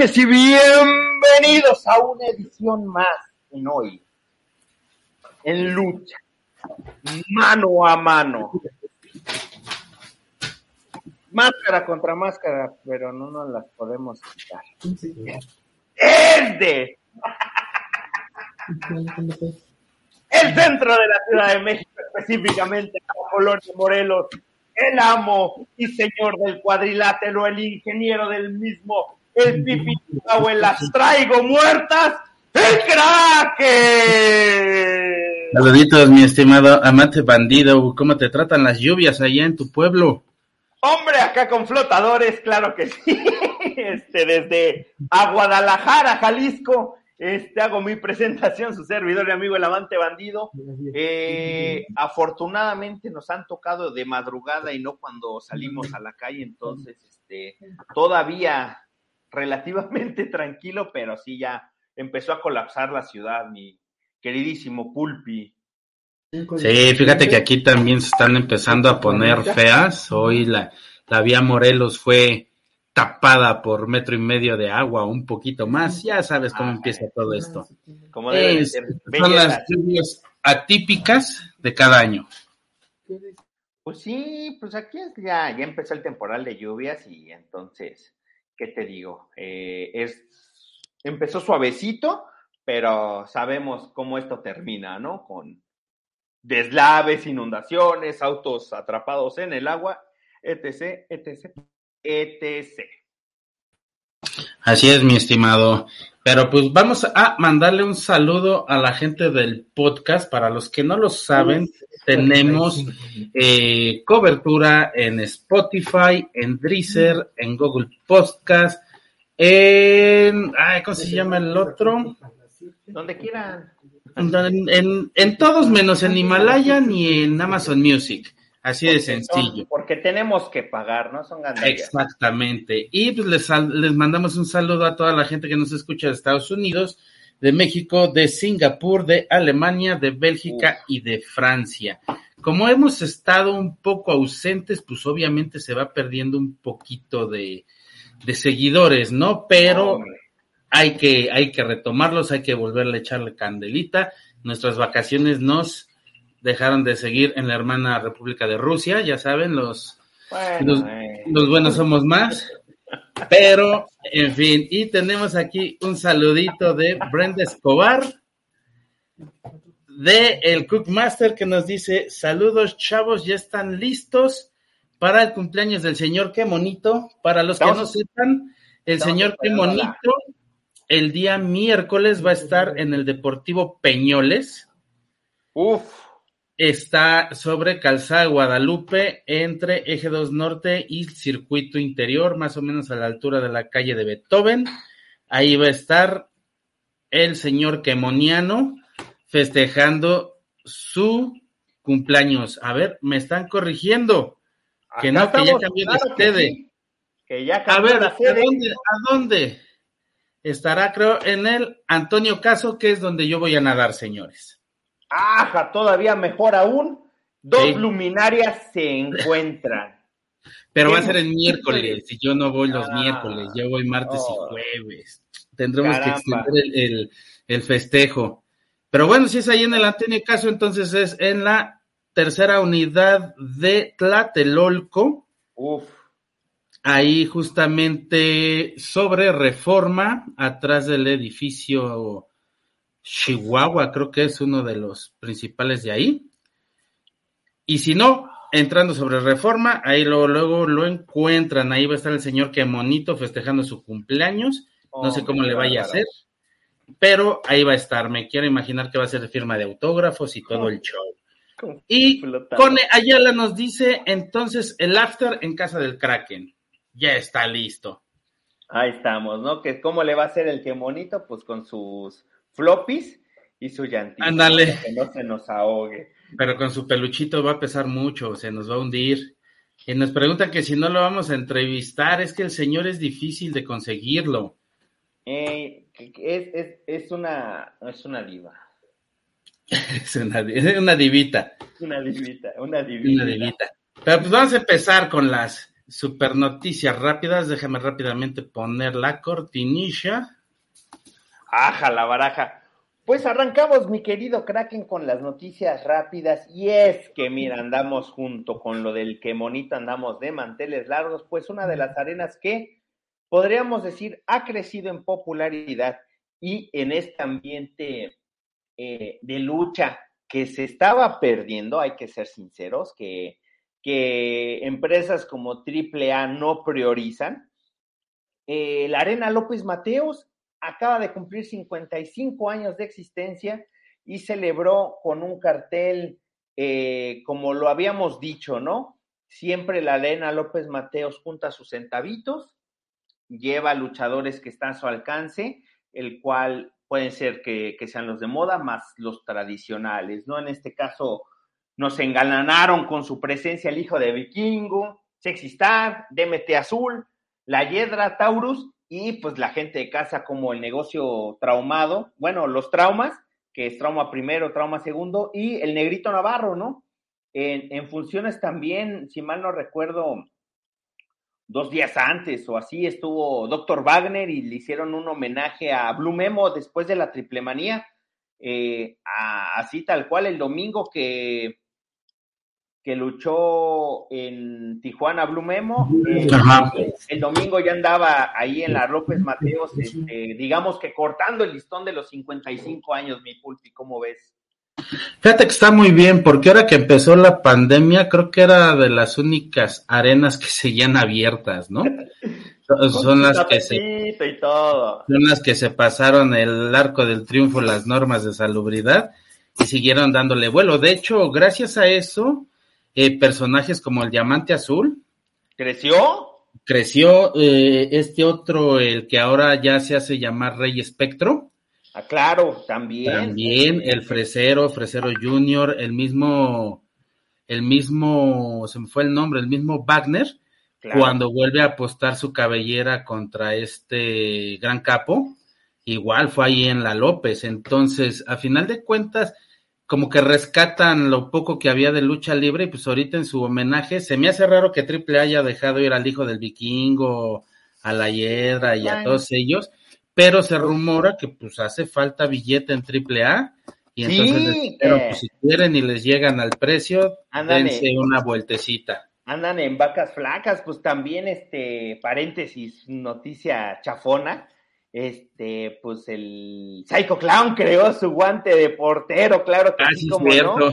noches y bienvenidos a una edición más en hoy. En lucha. Mano a mano. Máscara contra máscara, pero no nos las podemos quitar. Es de el centro de la Ciudad de México, específicamente Colonia Morelos, el amo y señor del cuadrilátero, el ingeniero del mismo, el el las traigo muertas, el crack. Saluditos, mi estimado amante bandido, ¿cómo te tratan las lluvias allá en tu pueblo? Hombre, acá con flotadores, claro que sí. Este, desde a Guadalajara, Jalisco, este, hago mi presentación, su servidor y amigo el amante bandido. Eh, afortunadamente nos han tocado de madrugada y no cuando salimos a la calle, entonces este, todavía relativamente tranquilo, pero sí ya empezó a colapsar la ciudad, mi queridísimo Pulpi. Sí, fíjate que aquí también se están empezando a poner feas. Hoy la, la vía Morelos fue tapada por metro y medio de agua, un poquito más, ya sabes cómo empieza todo esto. Como debe son las lluvias atípicas de cada año. Pues sí, pues aquí ya, ya empezó el temporal de lluvias y entonces, ¿qué te digo? Eh, es, empezó suavecito, pero sabemos cómo esto termina, ¿no? Con deslaves, inundaciones, autos atrapados en el agua, etc., etc., etc. Así es, mi estimado. Pero pues vamos a mandarle un saludo a la gente del podcast. Para los que no lo saben, tenemos eh, cobertura en Spotify, en Dreaser, en Google Podcast, en... ¿Cómo se llama el otro? Donde quieran. En, en todos menos en Himalaya ni en Amazon Music. Así de sencillo. porque tenemos que pagar, ¿no? Son ganancias. Exactamente. Y pues les, les mandamos un saludo a toda la gente que nos escucha de Estados Unidos, de México, de Singapur, de Alemania, de Bélgica y de Francia. Como hemos estado un poco ausentes, pues obviamente se va perdiendo un poquito de, de seguidores, ¿no? Pero hay que, hay que retomarlos, hay que volverle a echarle candelita. Nuestras vacaciones nos dejaron de seguir en la hermana República de Rusia, ya saben, los, los, eh. los, buenos somos más. Pero, en fin, y tenemos aquí un saludito de Brenda Escobar, de el Cookmaster, que nos dice, saludos chavos, ya están listos para el cumpleaños del señor Qué Monito. Para los que no sepan, el señor Qué Monito, el día miércoles va a estar en el Deportivo Peñoles. Uf está sobre Calzada Guadalupe entre Eje 2 Norte y Circuito Interior, más o menos a la altura de la calle de Beethoven. Ahí va a estar el señor Quemoniano festejando su cumpleaños. A ver, me están corrigiendo. Que no, que ya cambió de sede. Que, ya a ver, ¿a dónde, ¿a dónde? Estará, creo, en el Antonio Caso, que es donde yo voy a nadar, señores. ¡Aja! Todavía mejor aún, dos luminarias se encuentran. Pero va a ser el miércoles, y yo no voy los ah. miércoles, yo voy martes y oh. jueves. Tendremos que extender el, festejo. Pero bueno, si es ahí en el Antonio Caso, entonces es en la tercera unidad de Tlatelolco. Uf. Ahí justamente sobre reforma, atrás del edificio Chihuahua, creo que es uno de los principales de ahí. Y si no, entrando sobre reforma, ahí luego, luego lo encuentran. Ahí va a estar el señor que monito festejando su cumpleaños. no sé cómo le vaya a hacer, pero ahí va a estar. Me quiero imaginar que va a ser de firma de autógrafos y todo el show. Y Cone Ayala nos dice entonces el after en casa del Kraken. Ya está listo. Ahí estamos, ¿no? Que cómo le va a hacer el que monito, pues con sus floppies y su llantita. Ándale. Que no se nos ahogue. Pero con su peluchito va a pesar mucho, se nos va a hundir. Y nos preguntan que si no lo vamos a entrevistar, es que el señor es difícil de conseguirlo. Eh, es, es, es, una, es una diva. es una, una divita. Una divita, una divita. Una divita. Pero pues vamos a empezar con las super noticias rápidas. Déjame rápidamente poner la cortinilla. Aja, la baraja. Pues arrancamos, mi querido Kraken, con las noticias rápidas. Y es que, mira, andamos junto con lo del que monito andamos de manteles largos, pues una de las arenas que podríamos decir ha crecido en popularidad y en este ambiente eh, de lucha que se estaba perdiendo, hay que ser sinceros, que, que empresas como AAA no priorizan. Eh, la Arena López Mateos acaba de cumplir 55 años de existencia y celebró con un cartel, eh, como lo habíamos dicho, ¿no? Siempre la Arena López Mateos junta sus centavitos, lleva luchadores que están a su alcance, el cual pueden ser que, que sean los de moda más los tradicionales, ¿no? En este caso, nos engalanaron con su presencia el hijo de Vikingo, Sexy Star, DMT Azul, la Hiedra Taurus y pues la gente de casa como el negocio traumado, bueno, los traumas, que es trauma primero, trauma segundo, y el negrito Navarro, ¿no? En, en funciones también, si mal no recuerdo, dos días antes o así estuvo Dr. Wagner y le hicieron un homenaje a Blue Memo después de la triple manía, eh, así tal cual el domingo que que luchó en Tijuana Blue Memo. Eh, el domingo ya andaba ahí en la López Mateos, este, digamos que cortando el listón de los 55 años, mi pulpi, ¿cómo ves? Fíjate que está muy bien, porque ahora que empezó la pandemia, creo que era de las únicas arenas que seguían abiertas, ¿no? son las que se y todo. son las que se pasaron el arco del triunfo, las normas de salubridad y siguieron dándole vuelo. De hecho, gracias a eso, eh, personajes como el Diamante Azul. ¿Creció? Creció eh, este otro, el que ahora ya se hace llamar Rey Espectro. Ah, claro, también. También el Fresero, Fresero Junior, el mismo, el mismo, se me fue el nombre, el mismo Wagner, cuando vuelve a apostar su cabellera contra este gran capo, igual fue ahí en la López. Entonces, a final de cuentas, como que rescatan lo poco que había de lucha libre y pues ahorita en su homenaje se me hace raro que Triple haya dejado ir al hijo del vikingo, a la hiedra y a todos ellos, pero se rumora que pues hace falta billete en Triple A y entonces pero pues, si quieren y les llegan al precio, dense una vueltecita. Andan en vacas flacas, pues también este paréntesis, noticia chafona este, pues el Psycho Clown creó su guante de portero, claro que ah, sí, como no.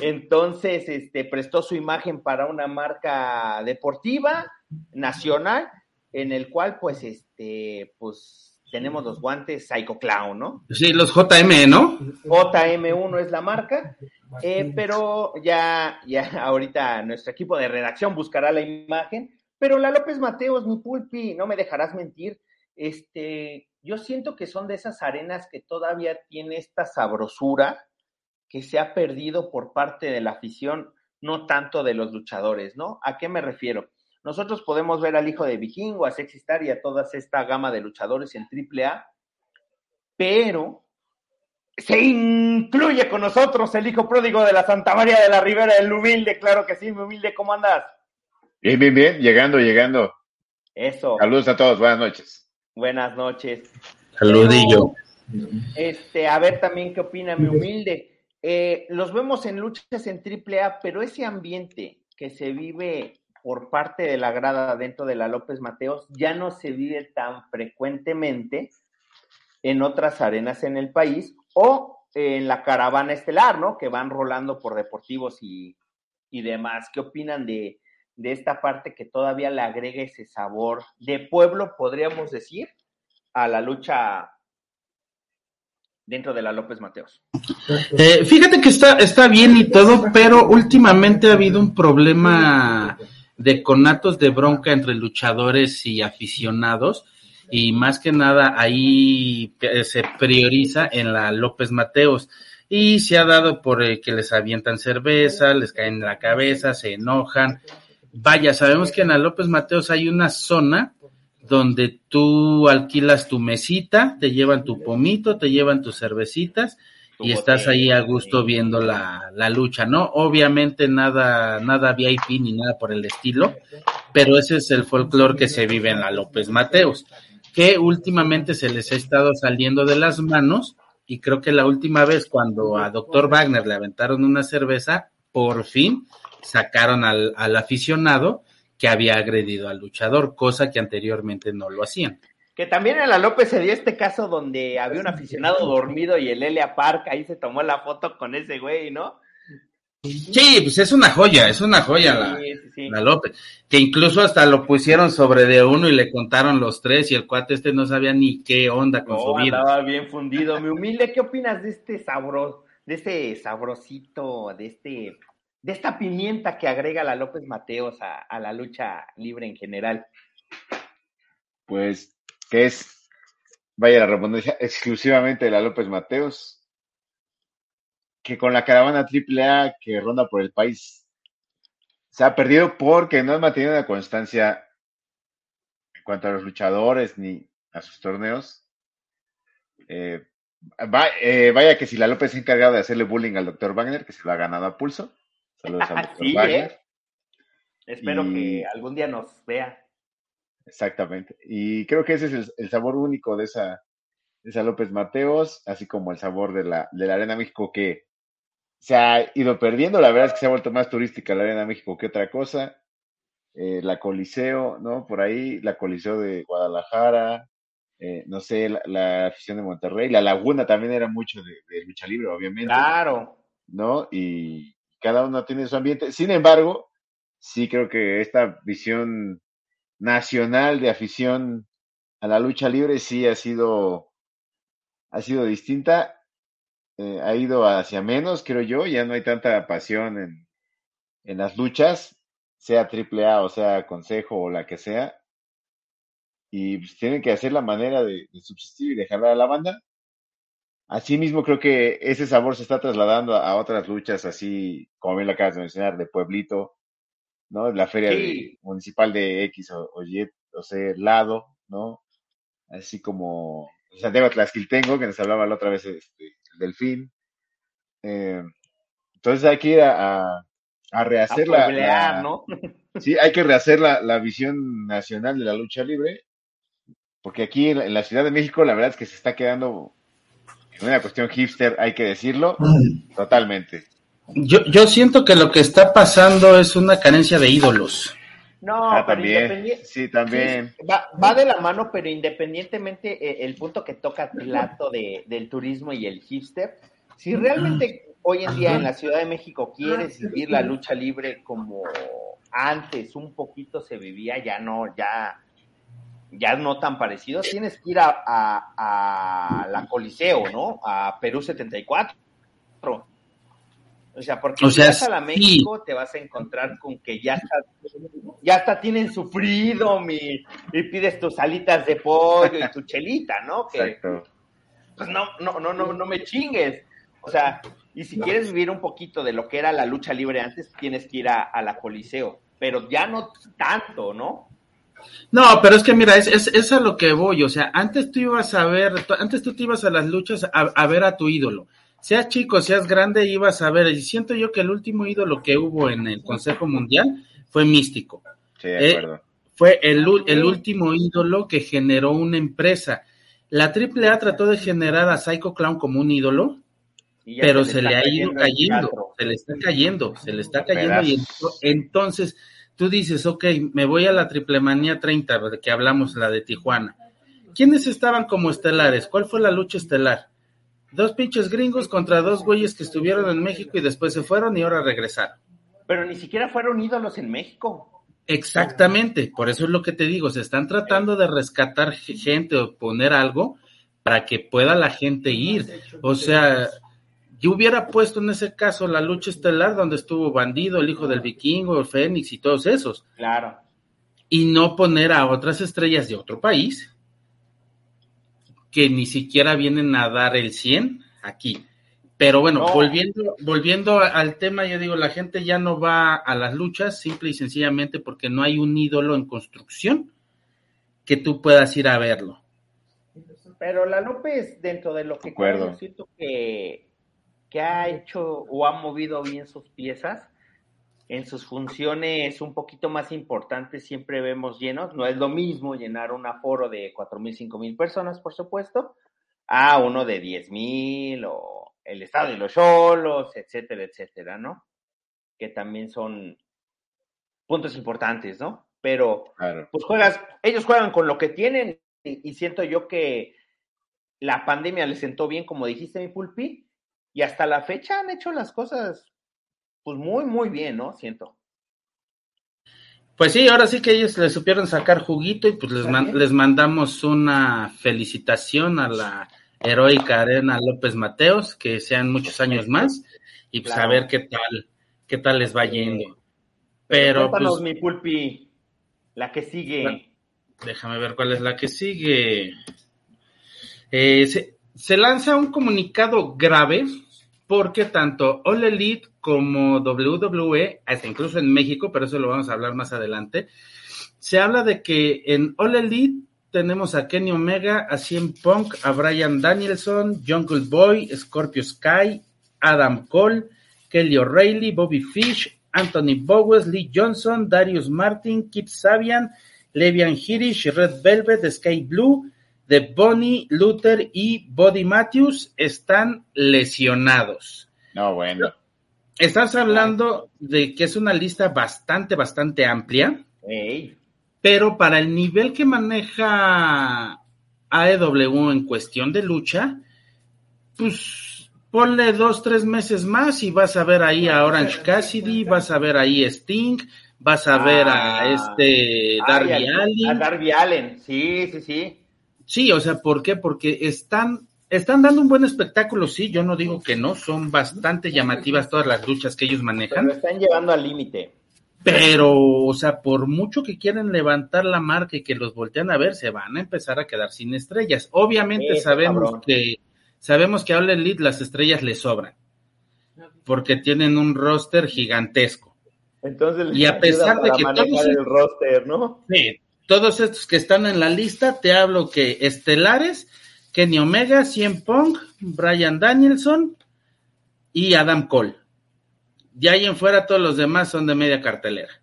Entonces, este, prestó su imagen para una marca deportiva nacional, en el cual, pues, este, pues, tenemos los guantes Psycho Clown, ¿no? Sí, los JM, ¿no? JM1 es la marca, eh, pero ya, ya ahorita nuestro equipo de redacción buscará la imagen, pero la López Mateos, mi pulpi, no me dejarás mentir, este, yo siento que son de esas arenas que todavía tiene esta sabrosura que se ha perdido por parte de la afición, no tanto de los luchadores, ¿no? ¿A qué me refiero? Nosotros podemos ver al hijo de Vikingo, a Sexy Star y a toda esta gama de luchadores en AAA, pero se incluye con nosotros el hijo pródigo de la Santa María de la Ribera, el humilde, claro que sí, mi humilde, ¿cómo andas? Bien, bien, bien, llegando, llegando. Eso. Saludos a todos, buenas noches. Buenas noches. Saludillo. este, a ver también qué opina mi humilde. Eh, los vemos en luchas en AAA, pero ese ambiente que se vive por parte de la grada dentro de la López Mateos ya no se vive tan frecuentemente en otras arenas en el país o en la caravana estelar, ¿no? Que van rolando por deportivos y, y demás. ¿Qué opinan de, de esta parte que todavía le agrega ese sabor de pueblo, podríamos decir, a la lucha dentro de la López Mateos. Eh, fíjate que está, está bien y todo, pero últimamente ha habido un problema de conatos de bronca entre luchadores y aficionados y más que nada ahí se prioriza en la López Mateos y se ha dado por eh, que les avientan cerveza, les caen en la cabeza, se enojan Vaya, sabemos que en la López Mateos hay una zona donde tú alquilas tu mesita, te llevan tu pomito, te llevan tus cervecitas y estás ahí a gusto viendo la, la, lucha, ¿no? Obviamente nada, nada VIP ni nada por el estilo, pero ese es el folclore que se vive en la López Mateos, que últimamente se les ha estado saliendo de las manos y creo que la última vez cuando a Dr. Wagner le aventaron una cerveza, por fin sacaron al, al aficionado que había agredido al luchador, cosa que anteriormente no lo hacían. Que también en la López se dio este caso donde había un aficionado dormido y el Elia Park ahí se tomó la foto con ese güey, ¿no? Sí, pues es una joya, es una joya la, Sí, sí, sí. la López. Que incluso hasta lo pusieron sobre de uno y le contaron los tres y el cuate este no sabía ni qué onda con No, su vida. andaba bien fundido. Mi humilde, ¿qué opinas de este sabro, de este sabrosito, de este, de esta pimienta que agrega la López Mateos a, la lucha libre en general? Pues, que es, vaya la redundancia, exclusivamente de la López Mateos, que con la caravana AAA que ronda por el país se ha perdido porque no han mantenido una constancia en cuanto a los luchadores ni a sus torneos. Eh, eh, vaya que si la López se ha encargado de hacerle bullying al doctor Wagner, que se lo ha ganado a pulso. Saludos al doctor Sí. ¿eh? Espero Y- que algún día nos vea. Exactamente. Y creo que ese es el, el sabor único de esa, de esa López Mateos, así como el sabor de la, de la Arena México que se ha ido perdiendo. La verdad es que se ha vuelto más turística la Arena México que otra cosa. Eh, la Coliseo, ¿no? Por ahí, la Coliseo de Guadalajara, eh, no sé, la, la afición de Monterrey. La Laguna también era mucho de, de lucha libre, obviamente. Claro. ¿no? Y cada uno tiene su ambiente. Sin embargo, sí creo que esta visión nacional de afición a la lucha libre sí ha sido, ha sido distinta, eh, ha ido hacia menos, creo yo, ya no hay tanta pasión en, en las luchas, sea triple A o sea consejo o la que sea, y pues, tienen que hacer la manera de, de subsistir y dejar a la banda. Asimismo, creo que ese sabor se está trasladando a, a otras luchas, así como bien lo acabas de mencionar, de Pueblito, ¿no? La feria de- municipal de X o, o Y, o sea, lado, ¿no? Así como Santiago Tlaxquiltengo, que nos hablaba la otra vez este, el Delfín. Eh, entonces hay que ir a, a, a rehacer a la, ¿no? Sí, hay que rehacer la, la visión nacional de la lucha libre, porque aquí en la Ciudad de México la verdad es que se está quedando en una cuestión hipster, hay que decirlo, totalmente. Yo, yo siento que lo que está pasando es una carencia de ídolos. No, Ah, pero también, sí, también. Sí, va, va de la mano, pero independientemente eh, el punto que toca Plato de, del turismo y el hipster, si realmente hoy en día en la Ciudad de México quieres vivir la lucha libre como antes un poquito se vivía, ya no, ya, ya no tan parecido, tienes que ir a, a, a la Coliseo, ¿no? A Perú 74. O sea, porque O si sea, vas a la sí. México te vas a encontrar con que ya está, ya hasta tienen su freedom y, y pides tus alitas de pollo y tu chelita, ¿no? Que Exacto. pues no, no, no, no, no me chingues. O sea, y si quieres vivir un poquito de lo que era la lucha libre antes, tienes que ir a, a la Coliseo, pero ya no tanto, ¿no? No, pero es que mira, es, es, es a lo que voy. O sea, antes tú ibas a ver, antes tú te ibas a las luchas a, a ver a tu ídolo. Seas chico, seas grande, ibas a ver. Y siento yo que el último ídolo que hubo en el Consejo Mundial fue Místico. Sí, de Eh, acuerdo. Fue el, el último ídolo que generó una empresa. La AAA trató de generar a Psycho Clown como un ídolo, pero se está le ha ido cayendo, se le está cayendo, se le está cayendo y entonces tú dices, ok, me voy a la Triple Manía 30, de que hablamos, la de Tijuana. ¿Quiénes estaban como estelares? ¿Cuál fue la lucha estelar? Dos pinches gringos contra dos güeyes que estuvieron en México y después se fueron y ahora regresaron. Pero ni siquiera fueron ídolos en México. Exactamente, por eso es lo que te digo, se están tratando de rescatar gente o poner algo para que pueda la gente ir. O sea, yo hubiera puesto en ese caso la lucha estelar donde estuvo Bandido, el hijo del vikingo, el Fénix y todos esos, Claro. y no poner a otras estrellas de otro país que ni siquiera vienen a dar el 100 aquí. Pero bueno, No. volviendo, volviendo al tema, yo digo, la gente ya no va a las luchas simple y sencillamente porque no hay un ídolo en construcción que tú puedas ir a verlo. Pero la López, dentro de lo que yo siento que, que ha hecho o ha movido bien sus piezas, en sus funciones un poquito más importantes siempre vemos llenos. No es lo mismo llenar un aforo de cuatro mil, cinco mil personas, por supuesto, a uno de diez mil o el estado de los solos, etcétera, etcétera, ¿no? Que también son puntos importantes, ¿no? Pero pues juegas, ellos juegan con lo que tienen y, y, siento yo que la pandemia les sentó bien, como dijiste, mi pulpi, y hasta la fecha han hecho las cosas pues muy, muy bien, ¿no? Siento. Pues sí, ahora sí que ellos le supieron sacar juguito y pues les, les mandamos una felicitación a la heroica Arena López Mateos, que sean muchos años más y pues a ver qué tal, qué tal les va yendo. Pero, pues, mi pulpi, la que sigue. Déjame ver cuál es la que sigue. Eh, se, lanza un comunicado grave porque tanto All Elite como WWE, hasta incluso en México, pero eso lo vamos a hablar más adelante, se habla de que en All Elite tenemos a Kenny Omega, a CM Punk, a Brian Danielson, Jungle Boy, Scorpio Sky, Adam Cole, Kelly O'Reilly, Bobby Fish, Anthony Bowes, Lee Johnson, Darius Martin, Kip Sabian, Levian Hirish, Red Velvet, Sky Blue, de Bonnie, Luther y Body Matthews están lesionados. No, bueno. Estás hablando de que es una lista bastante, bastante amplia. Pero para el nivel que maneja AEW en cuestión de lucha, pues ponle dos, tres meses más y vas a ver ahí a Orange Cassidy, vas a ver ahí a Sting, vas a ver a ah. este Darby Allen. A Darby Allen, sí, sí, sí. Sí, o sea, ¿por qué? Porque están, están dando un buen espectáculo, sí, yo no digo que no, son bastante llamativas todas las luchas que ellos manejan. Pero están llevando al límite. Pero, o sea, por mucho que quieren levantar la marca y que los voltean a ver, se van a empezar a quedar sin estrellas. Obviamente sabemos que sabemos que a All Elite las estrellas le sobran, porque tienen un roster gigantesco. Entonces, y a pesar de que todos el roster, ¿no? Sí, todos estos que están en la lista, te hablo que estelares, Kenny Omega, Cien Pong, Brian Danielson y Adam Cole. De ahí en fuera todos los demás son de media cartelera.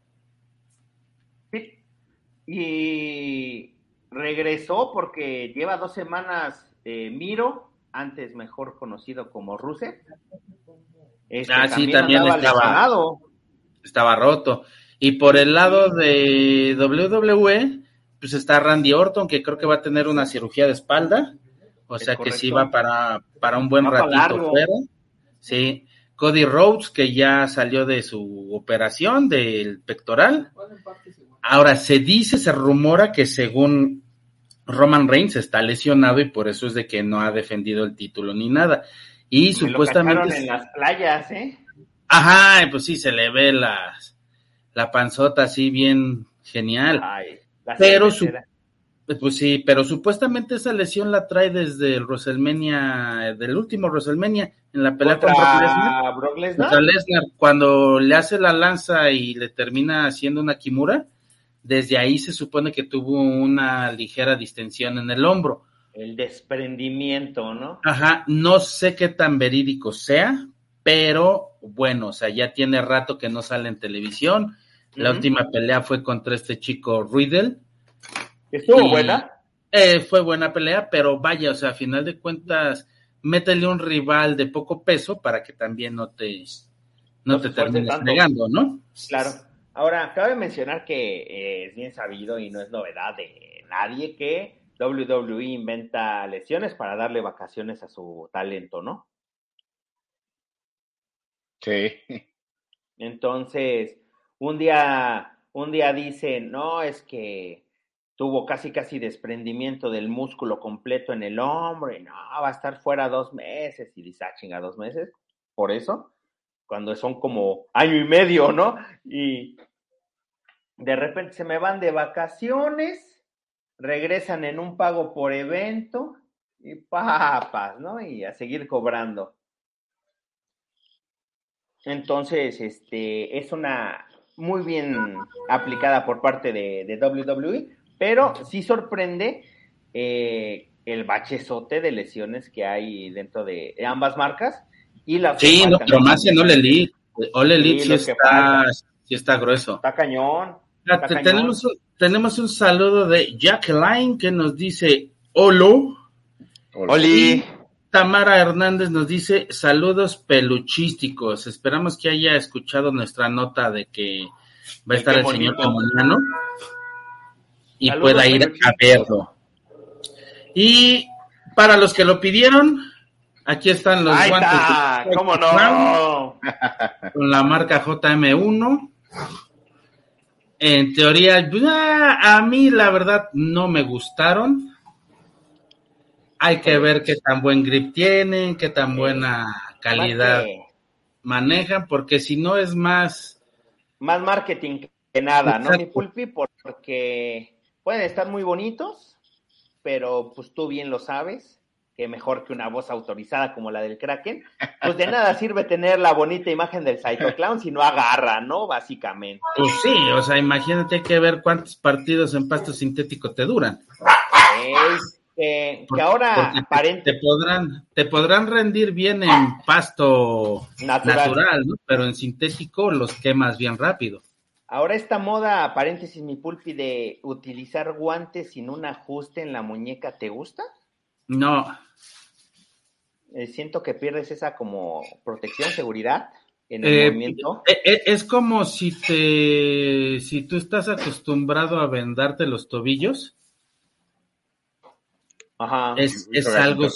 Y regresó porque lleva dos semanas eh, Miro, antes mejor conocido como Rusev. Este, ah, sí, también estaba, estaba roto. Y por el lado de WWE, pues está Randy Orton, que creo que va a tener una cirugía de espalda. O sea que sí va para, para un buen ratito fuera. Sí. Cody Rhodes, que ya salió de su operación del pectoral. Ahora, se dice, se rumora que según Roman Reigns está lesionado y por eso es de que no ha defendido el título ni nada. Y supuestamente. en las playas, ¿eh? Ajá, pues sí, se le ve las la panzota así bien genial. pero su, pues sí, pero supuestamente esa lesión la trae desde el WrestleMania, del último WrestleMania, en la pelea contra, Brock Lesnar. Lesnar. Cuando le hace la lanza y le termina haciendo una kimura, desde ahí se supone que tuvo una ligera distensión en el hombro. El desprendimiento, ¿no? Ajá, no sé qué tan verídico sea, pero bueno, o sea, ya tiene rato que no sale en televisión. La última pelea fue contra este chico Riddle. ¿Estuvo buena? Eh, fue buena pelea, pero vaya, o sea, a final de cuentas, métele un rival de poco peso para que también no te, no, te termines negando, ¿no? Claro. Ahora, cabe mencionar que eh, es bien sabido y no es novedad de nadie que WWE inventa lesiones para darle vacaciones a su talento, ¿no? Sí. Entonces, un día, un día dice, no, es que tuvo casi casi desprendimiento del músculo completo en el hombro y no, va a estar fuera dos meses. Y dice, ah, chinga, dos meses. Por eso, cuando son como año y medio, ¿no? Y de repente se me van de vacaciones, regresan en un pago por evento y papas, ¿no? Y a seguir cobrando. Entonces, este, es una muy bien aplicada por parte de, WWE, pero sí sorprende eh, el bachezote de lesiones que hay dentro de ambas marcas. Y la sí, no, pero más en Ole Elite. Ole Elite sí, está, sí está grueso. Está cañón. Tenemos, un, tenemos un saludo de Jacqueline que nos dice Olo. Oli. Tamara Hernández nos dice saludos peluchísticos. Esperamos que haya escuchado nuestra nota de que va a estar el señor Comandano y pueda ir a verlo. Y para los que lo pidieron, aquí están los guantes. ¿Cómo no? Con la marca JM1. En teoría, ah, a mí la verdad no me gustaron. Hay que ver qué tan buen grip tienen, qué tan buena calidad manejan, porque si no es más... Más marketing que nada, ¿no? Mi pulpi, porque pueden estar muy bonitos, pero pues tú bien lo sabes, que mejor que una voz autorizada como la del Kraken, pues de nada sirve tener la bonita imagen del Psycho Clown si no agarra, ¿no? Básicamente. Pues sí, o sea, imagínate que ver cuántos partidos en pasto sintético te duran. Que, ahora te, podrán te podrán rendir bien en pasto natural, ¿no? pero en sintético los quemas bien rápido. Ahora esta moda, paréntesis, mi pulpi, de utilizar guantes sin un ajuste en la muñeca, ¿te gusta? No. Eh, siento que pierdes esa como protección, seguridad en el eh, movimiento. Eh, es como si te, si tú estás acostumbrado a vendarte los tobillos. Ajá. Es, algo,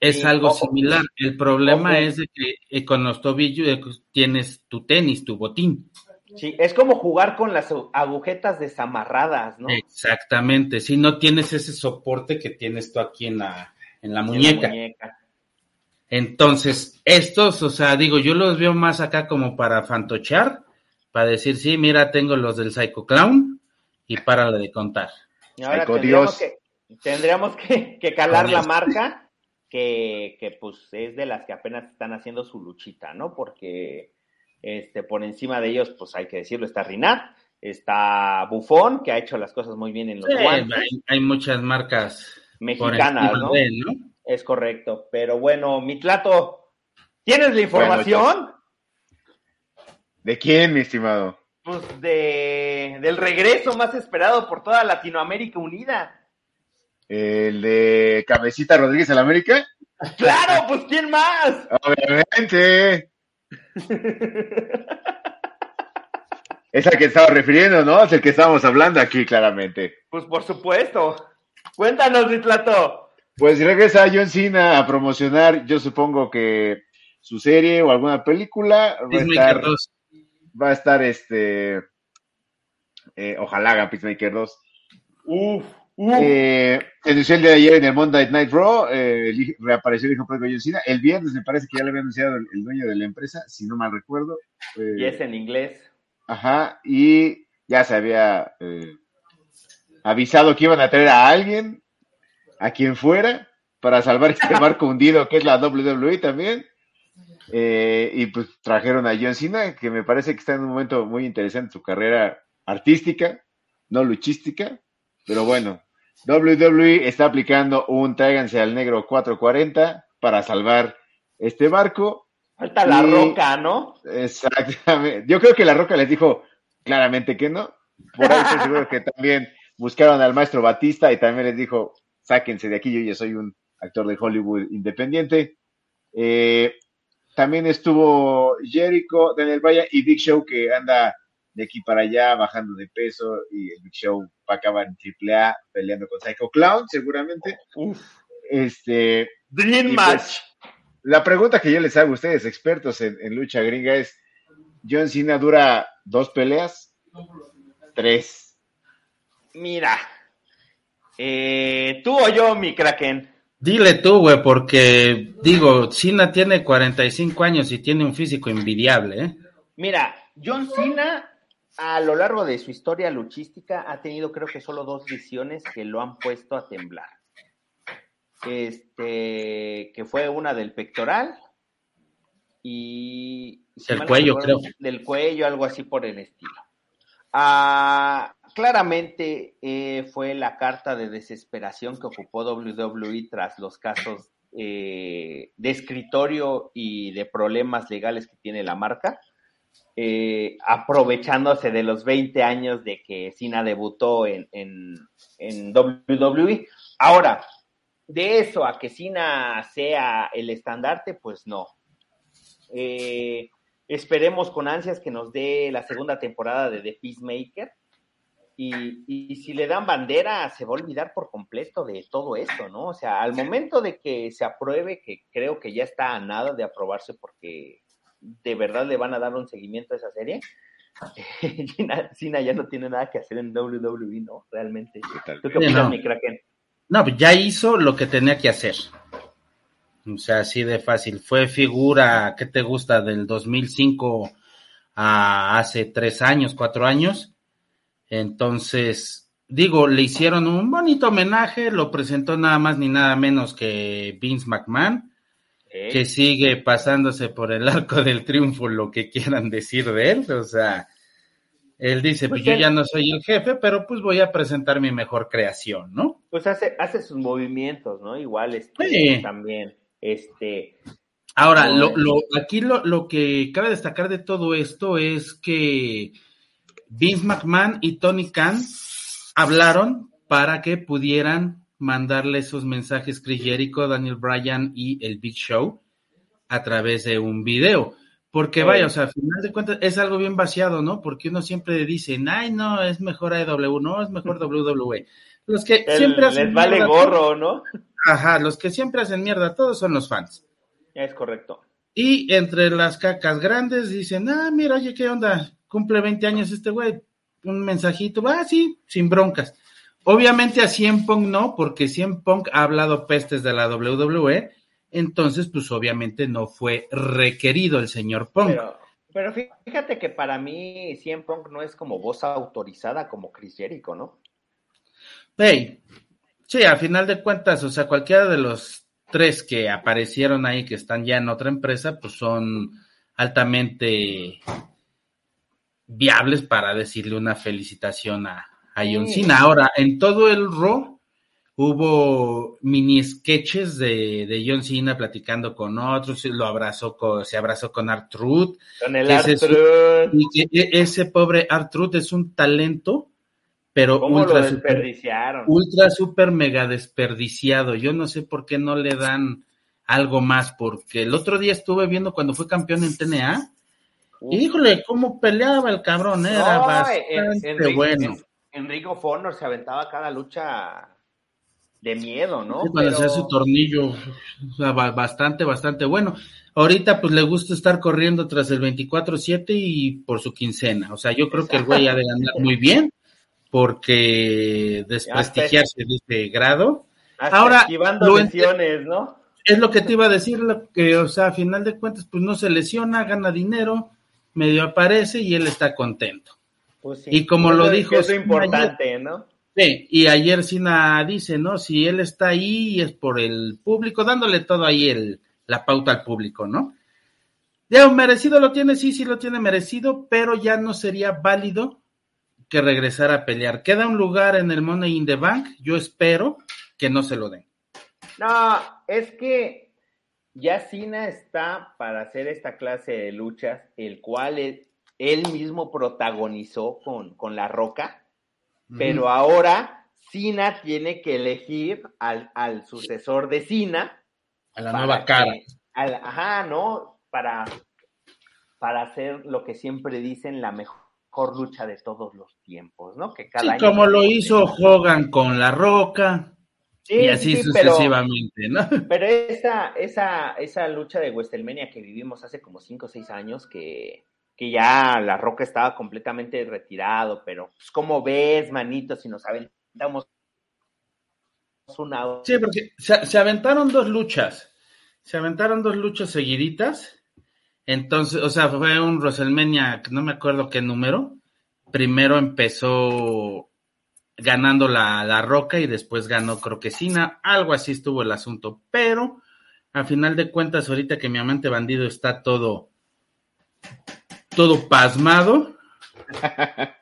es algo similar. El problema es de que con los tobillos tienes tu tenis, tu botín. Sí, es como jugar con las agujetas desamarradas, ¿no? Exactamente, si no tienes ese soporte que tienes tú aquí en la, en la muñeca. Entonces, estos, o sea, digo, yo los veo más acá como para fantochear, para decir, sí, mira, tengo los del Psycho Clown y para de contar. Y ahora tendríamos, Que, tendríamos que, calar la marca, que, que pues es de las que apenas están haciendo su luchita, ¿no? Porque este, por encima de ellos, pues hay que decirlo, está Rinat, está Bufón, que ha hecho las cosas muy bien en los guantes. Hay, muchas marcas mexicanas, ¿no? Es correcto. Pero bueno, mi Tlato, ¿tienes la información? ¿De quién, mi estimado? Pues de, del regreso más esperado por toda Latinoamérica Unida. ¿El de Cabecita Rodríguez en América? Claro, pues ¿quién más? Obviamente. Es al que estaba refiriendo, ¿no? Es el que estábamos hablando aquí, claramente. Pues por supuesto. Cuéntanos, Ritlato. Pues regresa John Cena a promocionar, yo supongo que su serie o alguna película. Va a estar, va a estar este. Eh, ojalá haga Peacemaker 2. Uf. Eh, el día de ayer en el Monday Night Raw, eh, reapareció el hijo de John Cena. El viernes me parece que ya le había anunciado el, dueño de la empresa, si no mal recuerdo. Eh, y es en inglés. Ajá, y ya se había eh, avisado que iban a traer a alguien, a quien fuera, para salvar este barco hundido que es la WWE también. y pues trajeron a John Cena, que me parece que está en un momento muy interesante en su carrera artística, no luchística pero bueno, WWE está aplicando un tráiganse al negro 440 para salvar este barco. Falta la roca, ¿no? Exactamente. Yo creo que la roca les dijo claramente que no. Por ahí estoy seguro que también buscaron al maestro Batista y también les dijo, sáquense de aquí, yo ya soy un actor de Hollywood independiente. Eh, también estuvo Jericho, Daniel Bryan y Big Show que anda de aquí para allá, bajando de peso, y el Big Show va a acabar en AAA peleando con Psycho Clown, seguramente. Este. Dream pues, Match. la pregunta que yo les hago a ustedes, expertos en, lucha gringa, es: ¿John Cena dura dos peleas? Tres. Mira. Eh, ¿Tú o yo, mi Kraken? Dile tú, güey, porque digo, Cena tiene 45 años y tiene un físico envidiable, ¿eh? Mira, John Cena a lo largo de su historia luchística ha tenido creo que solo dos visiones que lo han puesto a temblar. Este, que fue una del pectoral y... del cuello, creo. Del cuello, algo así por el estilo. Ah, claramente eh, fue la carta de desesperación que ocupó WWE tras los casos eh, de escritorio y de problemas legales que tiene la marca eh, aprovechándose de los 20 años de que Cena debutó en, en, en WWE. Ahora, de eso a que Cena sea el estandarte, pues no. Eh, esperemos con ansias que nos dé la segunda temporada de The Peacemaker. Y, y, si le dan bandera, se va a olvidar por completo de todo esto, ¿no? O sea, al momento de que se apruebe, que creo que ya está a nada de aprobarse porque de verdad le van a dar un seguimiento a esa serie, Cena ya no tiene nada que hacer en WWE, ¿no? Realmente. ¿Tú qué opinas, no. mi Kraken? No, pues ya hizo lo que tenía que hacer. O sea, así de fácil. Fue figura, ¿qué te gusta? Del 2005 a hace tres años, cuatro años. Entonces, digo, le hicieron un bonito homenaje, lo presentó nada más ni nada menos que Vince McMahon, ¿Eh? que sigue pasándose por el arco del triunfo lo que quieran decir de él. O sea, él dice, pues, Pues yo ya no soy el jefe, pero pues voy a presentar mi mejor creación, ¿no? Pues hace, hace sus movimientos, ¿no? Igual este, Sí. también. Este, Ahora, lo, lo, aquí lo, lo que cabe destacar de todo esto es que Vince McMahon y Tony Khan hablaron para que pudieran mandarle esos mensajes Chris Jericho, Daniel Bryan y el Big Show a través de un video. Porque vaya, o sea, al final de cuentas es algo bien vaciado, ¿no? Porque uno siempre dice, ay, no, es mejor AEW, no, es mejor WWE. Los que el- siempre hacen les vale mierda- gorro, ¿no? Ajá, los que siempre hacen mierda, todos son los fans. Es correcto. Y entre las cacas grandes dicen, ah, mira, oye, ¿qué onda? Cumple 20 años este güey. Un mensajito, ah, sí, sin broncas. Obviamente a CM Punk no, porque CM Punk ha hablado pestes de la WWE, entonces pues obviamente no fue requerido el señor Punk. Pero, pero fíjate que para mí CM Punk no es como voz autorizada como Chris Jericho, ¿no? Hey, sí, a final de cuentas, o sea, cualquiera de los tres que aparecieron ahí, que están ya en otra empresa, pues son altamente viables para decirle una felicitación a, a John Sí. Cena. Ahora, en todo el Raw hubo mini sketches de, de John Cena platicando con otros, lo abrazó con, se abrazó con Artruth, Con el es- Arthur, y que e- ese pobre Artruth es un talento, pero ¿cómo lo ultra super ultra super mega desperdiciado. Yo no sé por qué no le dan algo más, porque el otro día estuve viendo cuando fue campeón en TNA Uf. y híjole, cómo peleaba el cabrón, era No, bastante en bueno. en- en Ring of Honor se aventaba cada lucha de miedo, ¿no? Sí, cuando Pero- hacía su tornillo, o sea, ba- bastante, bastante bueno. Ahorita pues le gusta estar corriendo tras el 24-7 y por su quincena. O sea, yo creo que el güey ha de ganar muy bien porque desprestigiarse de este grado. hasta Ahora, lo lesiones, ¿no? Es lo que te iba a decir, lo que, o sea, a final de cuentas, pues no se lesiona, gana dinero, medio aparece y él está contento. Pues sí. Y como Es lo dijo Es importante, ¿no? Sí, y ayer Sina dice, ¿no? Si él está ahí es por el público, dándole todo ahí el, la pauta al público, ¿no? Ya, merecido lo tiene, sí, sí lo tiene merecido, pero ya no sería válido que regresara a pelear. Queda un lugar en el Money in the Bank, yo espero que no se lo den. No, es que ya Cena está para hacer esta clase de luchas, el cual él, él mismo protagonizó con, con La Roca, pero ahora Cena tiene que elegir al, al sucesor de Cena. a la nueva que- cara. al- ajá, ¿no? Para, para hacer lo que siempre dicen, la mejor lucha de todos los tiempos, ¿no? Que cada Sí, año como lo hizo Hogan con La Roca Sí, y así sí, pero- sucesivamente, ¿no? Pero esa, esa, esa lucha de WrestleMania que vivimos hace como 5 o 6 años, que, que ya La Roca estaba completamente retirado, pero pues, como ves, manito, si nos aventamos una... Sí, porque se, aventaron dos luchas. Se aventaron dos luchas seguiditas. Entonces, o sea, fue un WrestleMania, no me acuerdo qué número. Primero empezó ganando la, Roca y después ganó Croquecina. Algo así estuvo el asunto. Pero, a final de cuentas, ahorita que mi amante bandido está todo, todo pasmado.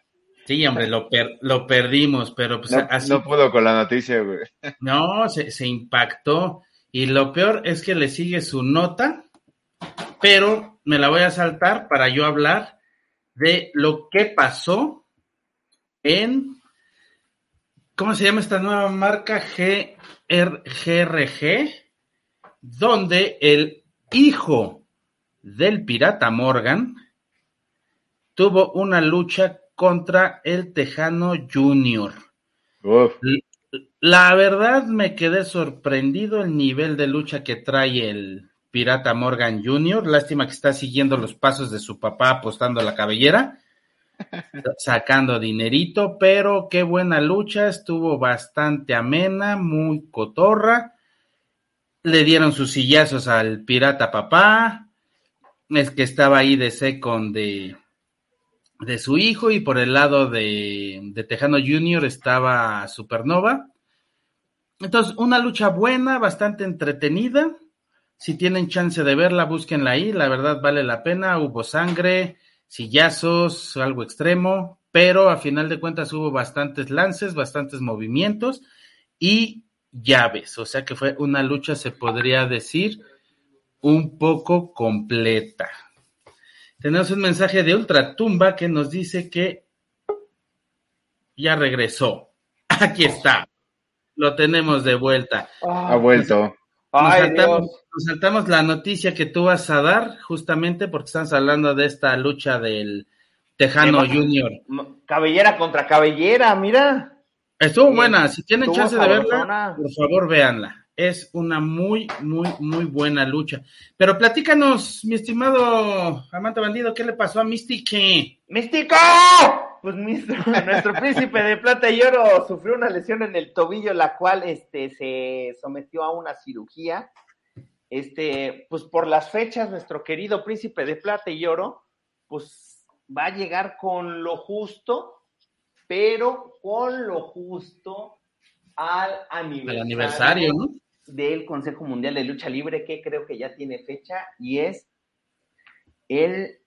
Sí, hombre, lo, per- lo perdimos, pero pues No, así no pudo con la noticia, güey. no, se, se impactó. Y lo peor es que le sigue su nota, pero me la voy a saltar para yo hablar de lo que pasó en, ¿cómo se llama esta nueva marca? GRG, donde el hijo del pirata Morgan tuvo una lucha contra el Tejano Junior. La verdad me quedé sorprendido el nivel de lucha que trae el Pirata Morgan Jr. Lástima que está siguiendo los pasos de su papá apostando la cabellera, sacando dinerito, pero qué buena lucha, estuvo bastante amena, muy cotorra. Le dieron sus sillazos al Pirata Papá, es que estaba ahí de second de, de su hijo y por el lado de, de Tejano Jr. estaba Supernova. Entonces, una lucha buena, bastante entretenida. Si tienen chance de verla, búsquenla ahí. La verdad vale la pena. Hubo sangre, sillazos, algo extremo, pero a final de cuentas hubo bastantes lances, bastantes movimientos y llaves. O sea que fue una lucha, se podría decir, un poco completa. Tenemos un mensaje de Ultratumba que nos dice que ya regresó. Aquí está. Lo tenemos de vuelta. ha vuelto. Nos, saltamos, la noticia que tú vas a dar, justamente porque estamos hablando de esta lucha del Tejano Junior. Cabellera contra cabellera, mira. Estuvo buena, si tienen chance de verla, por favor véanla. Es una muy, muy, muy buena lucha. Pero platícanos, mi estimado amante bandido, ¿qué le pasó a Mystique? ¡Místico! Pues nuestro, príncipe de plata y oro sufrió una lesión en el tobillo, la cual este, se sometió a una cirugía. Este, pues por las fechas, nuestro querido príncipe de plata y oro, pues va a llegar con lo justo, pero con lo justo al aniversario, aniversario del Consejo Mundial de Lucha Libre, que creo que ya tiene fecha, y es el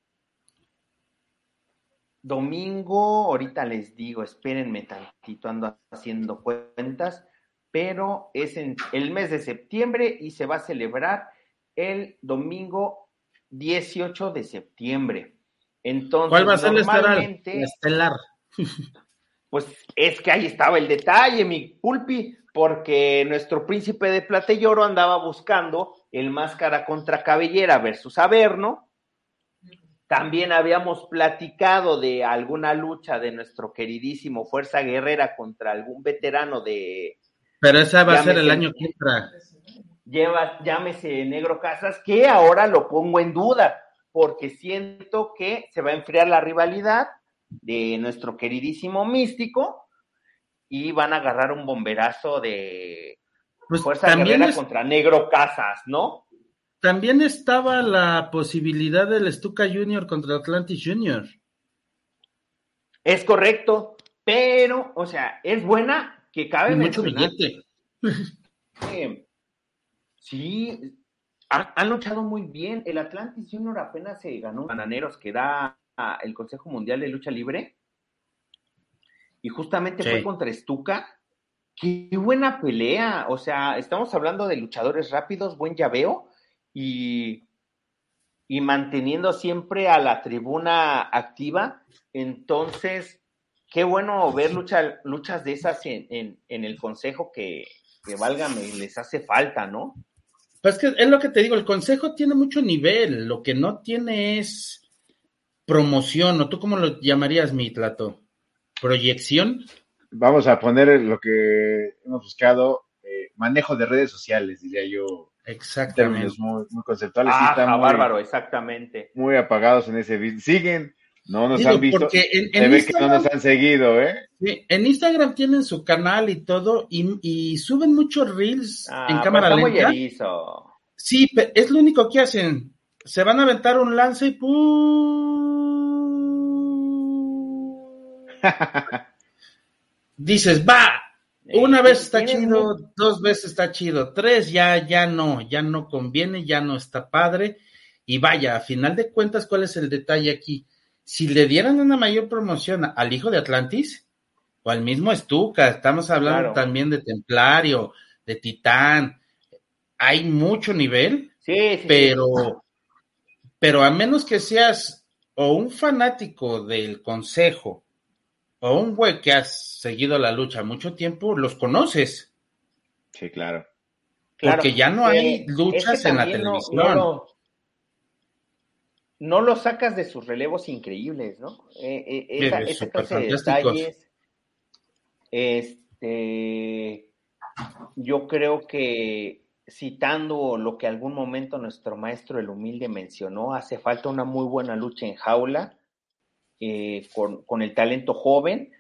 domingo, ahorita les digo, espérenme tantito, ando haciendo cuentas, pero es en el mes de septiembre y se va a celebrar el domingo 18 de septiembre. Entonces, ¿cuál va a ser el estelar? Pues es que ahí estaba el detalle, mi pulpi, porque nuestro príncipe de plata y oro andaba buscando el máscara contra cabellera versus Averno, también habíamos platicado de alguna lucha de nuestro queridísimo Fuerza Guerrera contra algún veterano de. Pero esa va a ser el año que entra. Lleva, llámese Negro Casas, que ahora lo pongo en duda, porque siento que se va a enfriar la rivalidad de nuestro queridísimo místico y van a agarrar un bomberazo de pues Fuerza Guerrera contra Negro Casas, ¿no? También estaba la posibilidad del Stuka Junior contra Atlantis Junior. Es correcto, pero, o sea, es buena que cabe mucho billete. sí, han, luchado muy bien. El Atlantis Junior apenas se ganó bananeros que da el Consejo Mundial de Lucha Libre. Y justamente fue contra Stuka. Qué buena pelea. O sea, estamos hablando de luchadores rápidos, buen llaveo y, y manteniendo siempre a la tribuna activa. Entonces, qué bueno ver lucha, luchas de esas en, en, el consejo que, que válgame, les hace falta, ¿no? Pues que es lo que te digo, el consejo tiene mucho nivel, lo que no tiene es promoción, ¿o tú cómo lo llamarías, mi Tlato? ¿Proyección? Vamos a poner lo que hemos buscado, eh, manejo de redes sociales, diría yo. Exactamente. muy, muy conceptuales. Ah, bárbaro, exactamente. Muy apagados en ese video. Siguen, no nos han visto. En, en ve que no nos han seguido, ¿eh? Sí, en Instagram tienen su canal y todo, y, suben muchos reels ah, en cámara pues lenta. Sí, es lo único que hacen. Se van a aventar un lance y ¡pum! Dices, va, una vez está chido, dos veces está chido, tres ya, ya no, ya no conviene, ya no está padre. Y vaya, a final de cuentas, ¿cuál es el detalle aquí? Si le dieran una mayor promoción al hijo de Atlantis o al mismo Estuca, estamos hablando también de Templario, de Titán, hay mucho nivel, sí, pero, pero a menos que seas o un fanático del consejo o un güey que has seguido la lucha mucho tiempo, los conoces. Sí, claro. Porque ya no hay luchas en la no- televisión. No, lo- no lo sacas de sus relevos increíbles, ¿no? Eh, eh, esa, clase de detalles. Este, yo creo que citando lo que algún momento nuestro maestro el humilde mencionó, hace falta una muy buena lucha en jaula eh, con, con el talento joven.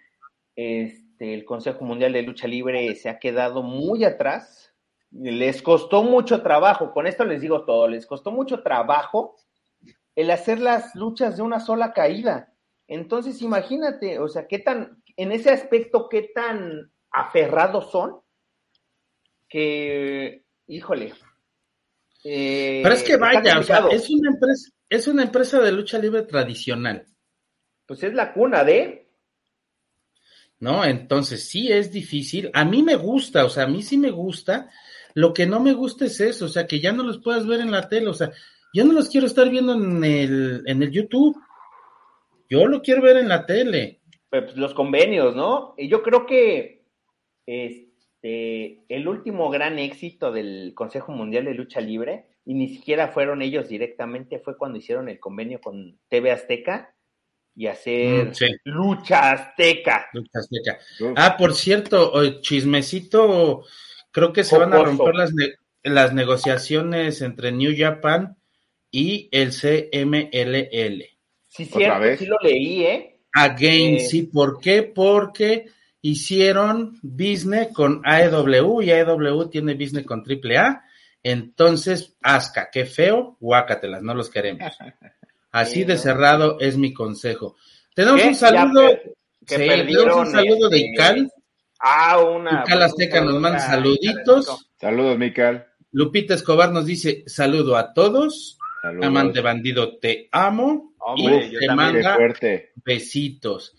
Este, el Consejo Mundial de Lucha Libre se ha quedado muy atrás. Les costó mucho trabajo, con esto les digo todo, les costó mucho trabajo el hacer las luchas de una sola caída. Entonces, imagínate, o sea, qué tan, en ese aspecto, qué tan aferrados son que, híjole. eh, Pero es que vaya, o sea, es una empresa, es una empresa de lucha libre tradicional, Pues es la cuna de. ¿no? Entonces sí es difícil. A mí me gusta, o sea, a mí sí me gusta. Lo que no me gusta es eso, o sea, que ya no los puedas ver en la tele, o sea, yo no los quiero estar viendo en el, en el YouTube. Yo lo quiero ver en la tele. pues, los convenios, ¿no? Y yo creo que este, el último gran éxito del Consejo Mundial de Lucha Libre, y ni siquiera fueron ellos directamente, fue cuando hicieron el convenio con TV Azteca y hacer Mm, sí. Lucha Azteca. Lucha Azteca. Uf, Ah, por cierto, chismecito, creo que se van a romper las, ne- las negociaciones entre New Japan y el CMLL. Sí, ¿Otra cierto, vez? sí lo leí, ¿eh? Again, Eh. sí, ¿por qué? Porque hicieron business con AEW y AEW tiene business con AAA. Entonces, asca, qué feo, guácatelas, no los queremos. Así Sí, de ¿no? cerrado es mi consejo. Tenemos ¿Qué? un saludo, que sí, tenemos un saludo de este, Ical. Ah, una. Ical Azteca nos manda saluditos. Saludos, Mical. Lupita Escobar nos dice saludo a todos. Saludos. Amante bandido, te amo. Hombre, y te manda fuerte. besitos.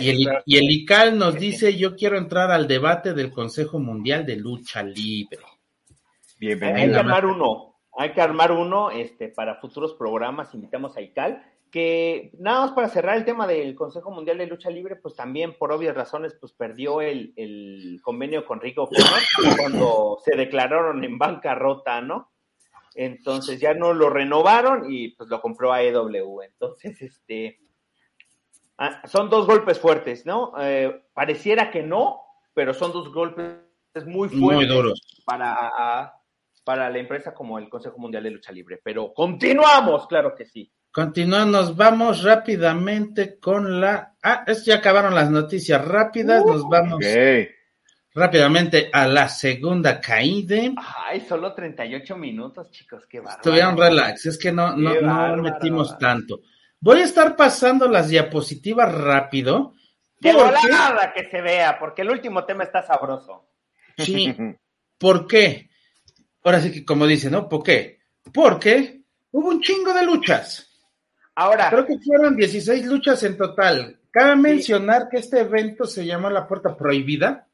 Y el, y el ICAL nos dice, yo quiero entrar al debate del Consejo Mundial de Lucha Libre. Hay, hay Bienvenido. que armar uno, hay que armar uno este, para futuros programas, invitamos a ICAL, que nada más para cerrar el tema del Consejo Mundial de Lucha Libre, pues también por obvias razones, pues perdió el, el convenio con Rico Honor cuando se declararon en bancarrota, ¿no? Entonces ya no lo renovaron y pues lo compró AEW. Entonces, este, ah, son dos golpes fuertes, ¿no? Eh, pareciera que no, pero son dos golpes muy fuertes Muy duros. para, para la empresa como el Consejo Mundial de Lucha Libre. Pero continuamos, claro que sí. Continuamos, vamos rápidamente con la... Ah, es, ya acabaron las noticias rápidas, nos vamos rápidamente a la segunda caída. Ay, solo 38 minutos, chicos, qué bárbaro. Estuvieron relax, es que no, no, no bárbaro. metimos tanto. Voy a estar pasando las diapositivas rápido. De volada que se vea, porque el último tema está sabroso. Sí, ¿por qué? Ahora sí que como dice, ¿no? ¿Por qué? Porque hubo un chingo de luchas. Ahora, Creo que fueron 16 luchas en total. Cabe mencionar que este evento se llamó La Puerta Prohibida,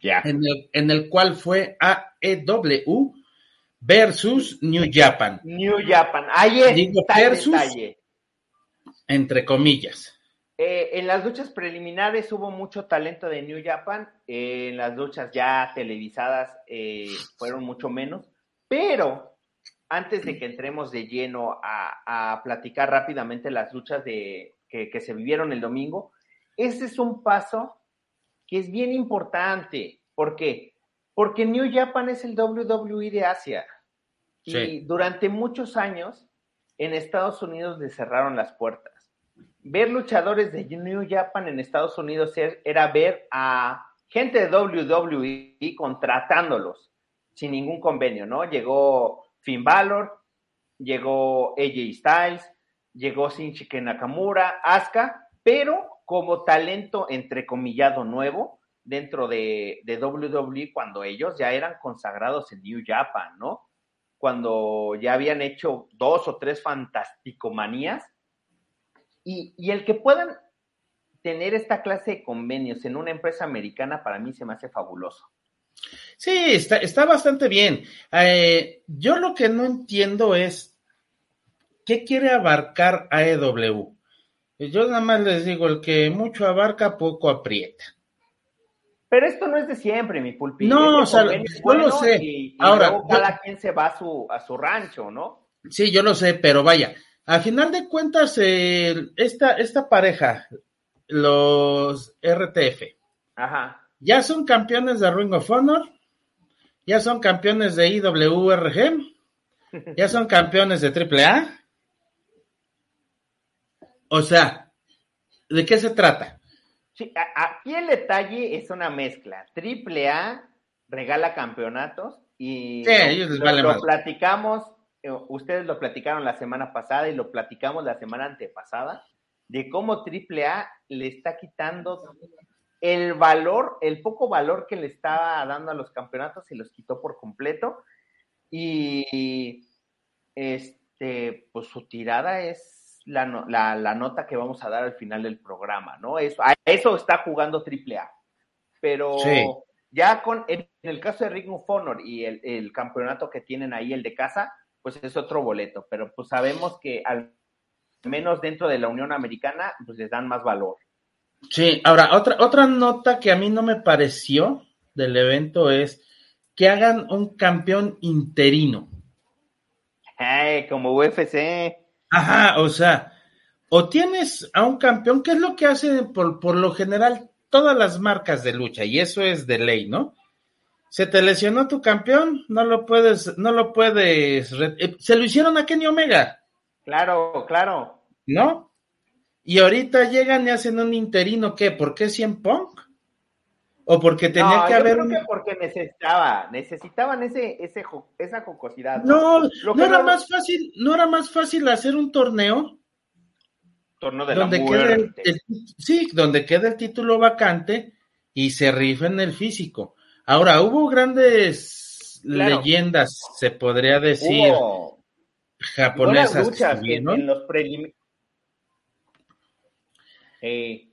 Ya. en el, en el cual fue AEW versus New Japan, New Japan, ahí está Digo, versus- detalle. entre comillas. Eh, en las luchas preliminares hubo mucho talento de New Japan, eh, en las luchas ya televisadas eh, fueron mucho menos, pero antes de que entremos de lleno a, a platicar rápidamente las luchas de, que, que se vivieron el domingo, ese es un paso que es bien importante. ¿Por qué? Porque New Japan es el WWE de Asia. Y Sí. durante muchos años en Estados Unidos le cerraron las puertas ver luchadores de New Japan en Estados Unidos er- era ver a gente de WWE contratándolos sin ningún convenio, ¿no? Llegó Finn Balor, llegó AJ Styles, llegó Shinsuke Nakamura, Asuka, pero como talento entrecomillado nuevo dentro de, de WWE cuando ellos ya eran consagrados en New Japan, ¿no? Cuando ya habían hecho dos o tres fantasticomanías y, y el que puedan tener esta clase de convenios en una empresa americana para mí se me hace fabuloso. Sí, está, está bastante bien. Eh, yo lo que no entiendo es qué quiere abarcar AEW. Yo nada más les digo, el que mucho abarca, poco aprieta. Pero esto no es de siempre, mi pulpi. No, este o sea, yo lo sé. Y, Ahora, cada quien se va a su, a su rancho, ¿no? Sí, yo lo sé, pero vaya, a final de cuentas, esta, esta pareja, los RTF, Ajá. Ya son campeones de Ring of Honor, ya son campeones de IWRG, ya son campeones de AAA. O sea, ¿de qué se trata? Sí, aquí el detalle es una mezcla. AAA regala campeonatos y lo, platicamos, eh, ustedes lo platicaron la semana pasada y lo platicamos la semana antepasada, de cómo AAA le está quitando el valor, el poco valor que le estaba dando a los campeonatos, se los quitó por completo. Y este, pues su tirada es la, nota que vamos a dar al final del programa, ¿no? Eso, a eso está jugando AAA. Pero ya con, en, el caso de Ring of Honor y el, campeonato que tienen ahí, el de casa, pues es otro boleto. Pero pues sabemos que al menos dentro de la Unión Americana, pues les dan más valor. Sí, ahora, otra, otra nota que a mí no me pareció del evento es que hagan un campeón interino. Ay, como UFC. Ajá, o sea, o tienes a un campeón, que es lo que hacen por, por lo general todas las marcas de lucha, y eso es de ley, ¿no? Se te lesionó tu campeón, no lo puedes, no lo puedes, eh, se lo hicieron a Kenny Omega. Claro, claro. ¿No? Y ahorita llegan y hacen un interino, ¿qué? ¿Por qué 100 Punk? ¿O porque tenía que haber un... porque necesitaba, necesitaban ese, ese, esa jocosidad. No, no, era más fácil, no era más fácil hacer un torneo. Torneo de donde la el, sí, donde queda el título vacante y se rifa en el físico. Ahora, hubo grandes leyendas, se podría decir, japonesas. en, los preliminares eh,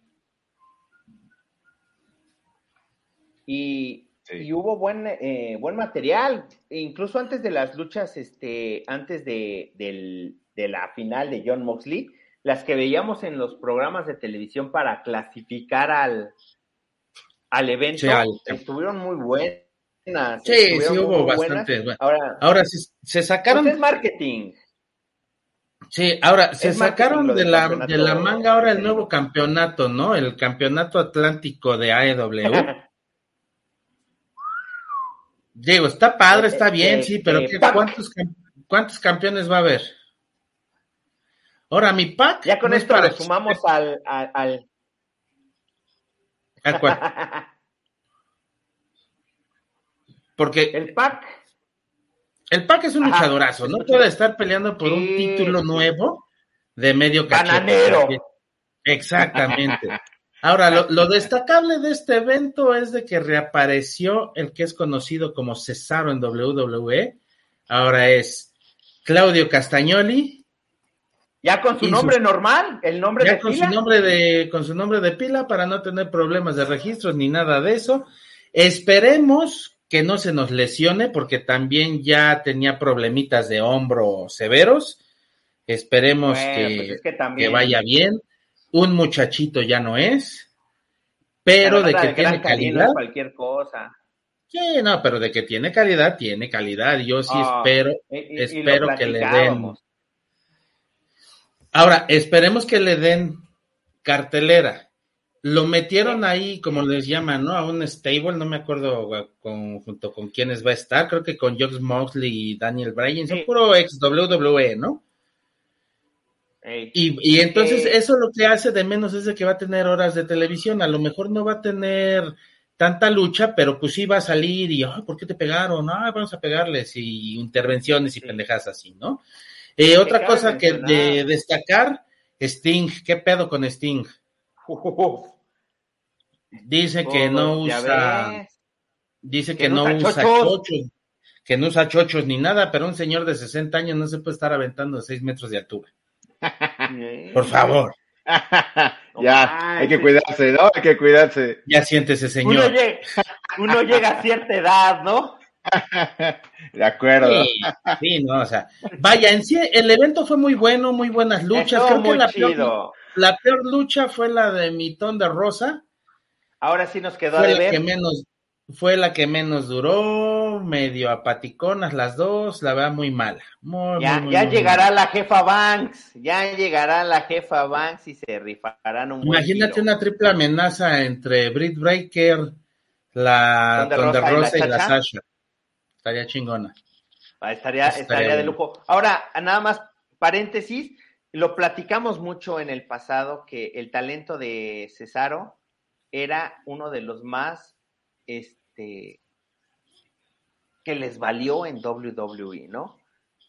y, hubo buen, eh, buen material, incluso antes de las luchas, este, antes de, la final de John Moxley, las que veíamos en los programas de televisión para clasificar al, al evento, estuvieron muy buenas. Sí, sí hubo bastante. Ahora, ahora se, sacaron. Pues marketing. Sí, ahora se sacaron de la, de la manga ahora el nuevo campeonato, ¿no? El campeonato atlántico de AEW. Digo, está padre, está bien, sí, pero cuántos, ¿cuántos campeones va a haber? Ahora, mi pack. Ya con esto le sumamos al. al, ¿Al cuál? Porque. El pack el Pac es un luchadorazo, no puede estar peleando por un título nuevo de medio Cananero. Exactamente. Ahora, lo, destacable de este evento es de que reapareció el que es conocido como Cesaro en WWE. Ahora es Claudio Castagnoli. Ya con su nombre normal, el nombre ya de con su nombre de con su nombre de pila para no tener problemas de registros ni nada de eso. Esperemos que no se nos lesione porque también ya tenía problemitas de hombro severos. Esperemos pues que, vaya bien. Un muchachito ya no es, pero de que tiene calidad. Cualquier cosa. Sí, no, pero de que tiene calidad, tiene calidad. Yo sí ah, espero, espero que le den. Ahora, esperemos que le den cartelera lo metieron ahí, como les llaman, ¿no? A un stable, no me acuerdo con, junto con quiénes va a estar, creo que con Josh Moxley y Daniel Bryan, son puro ex WWE, ¿no? Y, entonces eso lo que hace de menos es de que va a tener horas de televisión, a lo mejor no va a tener tanta lucha, pero pues sí va a salir y, ¿por qué te pegaron? Ah, vamos a pegarles y intervenciones y pendejas así, ¿no? Eh, otra cosa que de destacar, Sting, ¿qué pedo con Sting? Dice que no usa. Dice que, no, usa, chochos. Que no usa chochos ni nada, pero un señor de 60 años no se puede estar aventando de 6 metros de altura. Por favor. ya, hay que cuidarse, ¿no? Hay que cuidarse. Ya siéntese, señor. Uno llega, a cierta edad, ¿no? De acuerdo. Sí, no, o sea, vaya, en sí, el evento fue muy bueno, muy buenas luchas. Creo que la peor, la peor lucha fue la de Mitón de Rosa. Ahora sí nos quedó fue de la ver. que menos fue la que menos duró, medio apaticonas las dos, la verdad muy mala. Muy, ya muy, ya muy llegará la jefa Banks, ya llegará la jefa Banks y se rifarán un Imagínate una triple amenaza entre Britt Breaker, la Thunder Rosa y la y la. Sasha. Estaría chingona. Ah, Estaría, Estaría estaría de lujo. Ahora, nada más paréntesis, lo platicamos mucho en el pasado que el talento de Cesaro era uno de los más este que les valió en WWE, ¿no?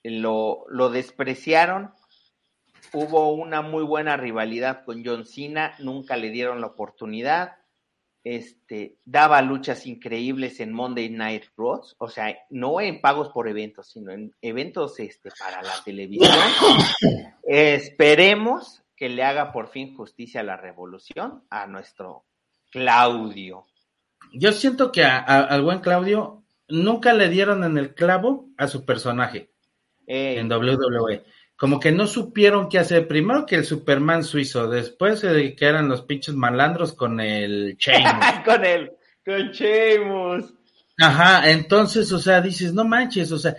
Lo, lo despreciaron. Hubo una muy buena rivalidad con John Cena, nunca le dieron la oportunidad. Este, daba luchas increíbles en Monday Night Raw, o sea, no en pagos por eventos, sino en eventos este, para la televisión. Esperemos que le haga por fin justicia a la revolución a nuestro Claudio. Yo siento que a- a- al buen Claudio nunca le dieron en el clavo a su personaje Ey, en WWE. Como que no supieron qué hacer. Primero que el Superman suizo, después eh, que eran los pinches malandros con el Sheamus. con él, con Sheamus. Ajá, entonces, o sea, dices, no manches, o sea,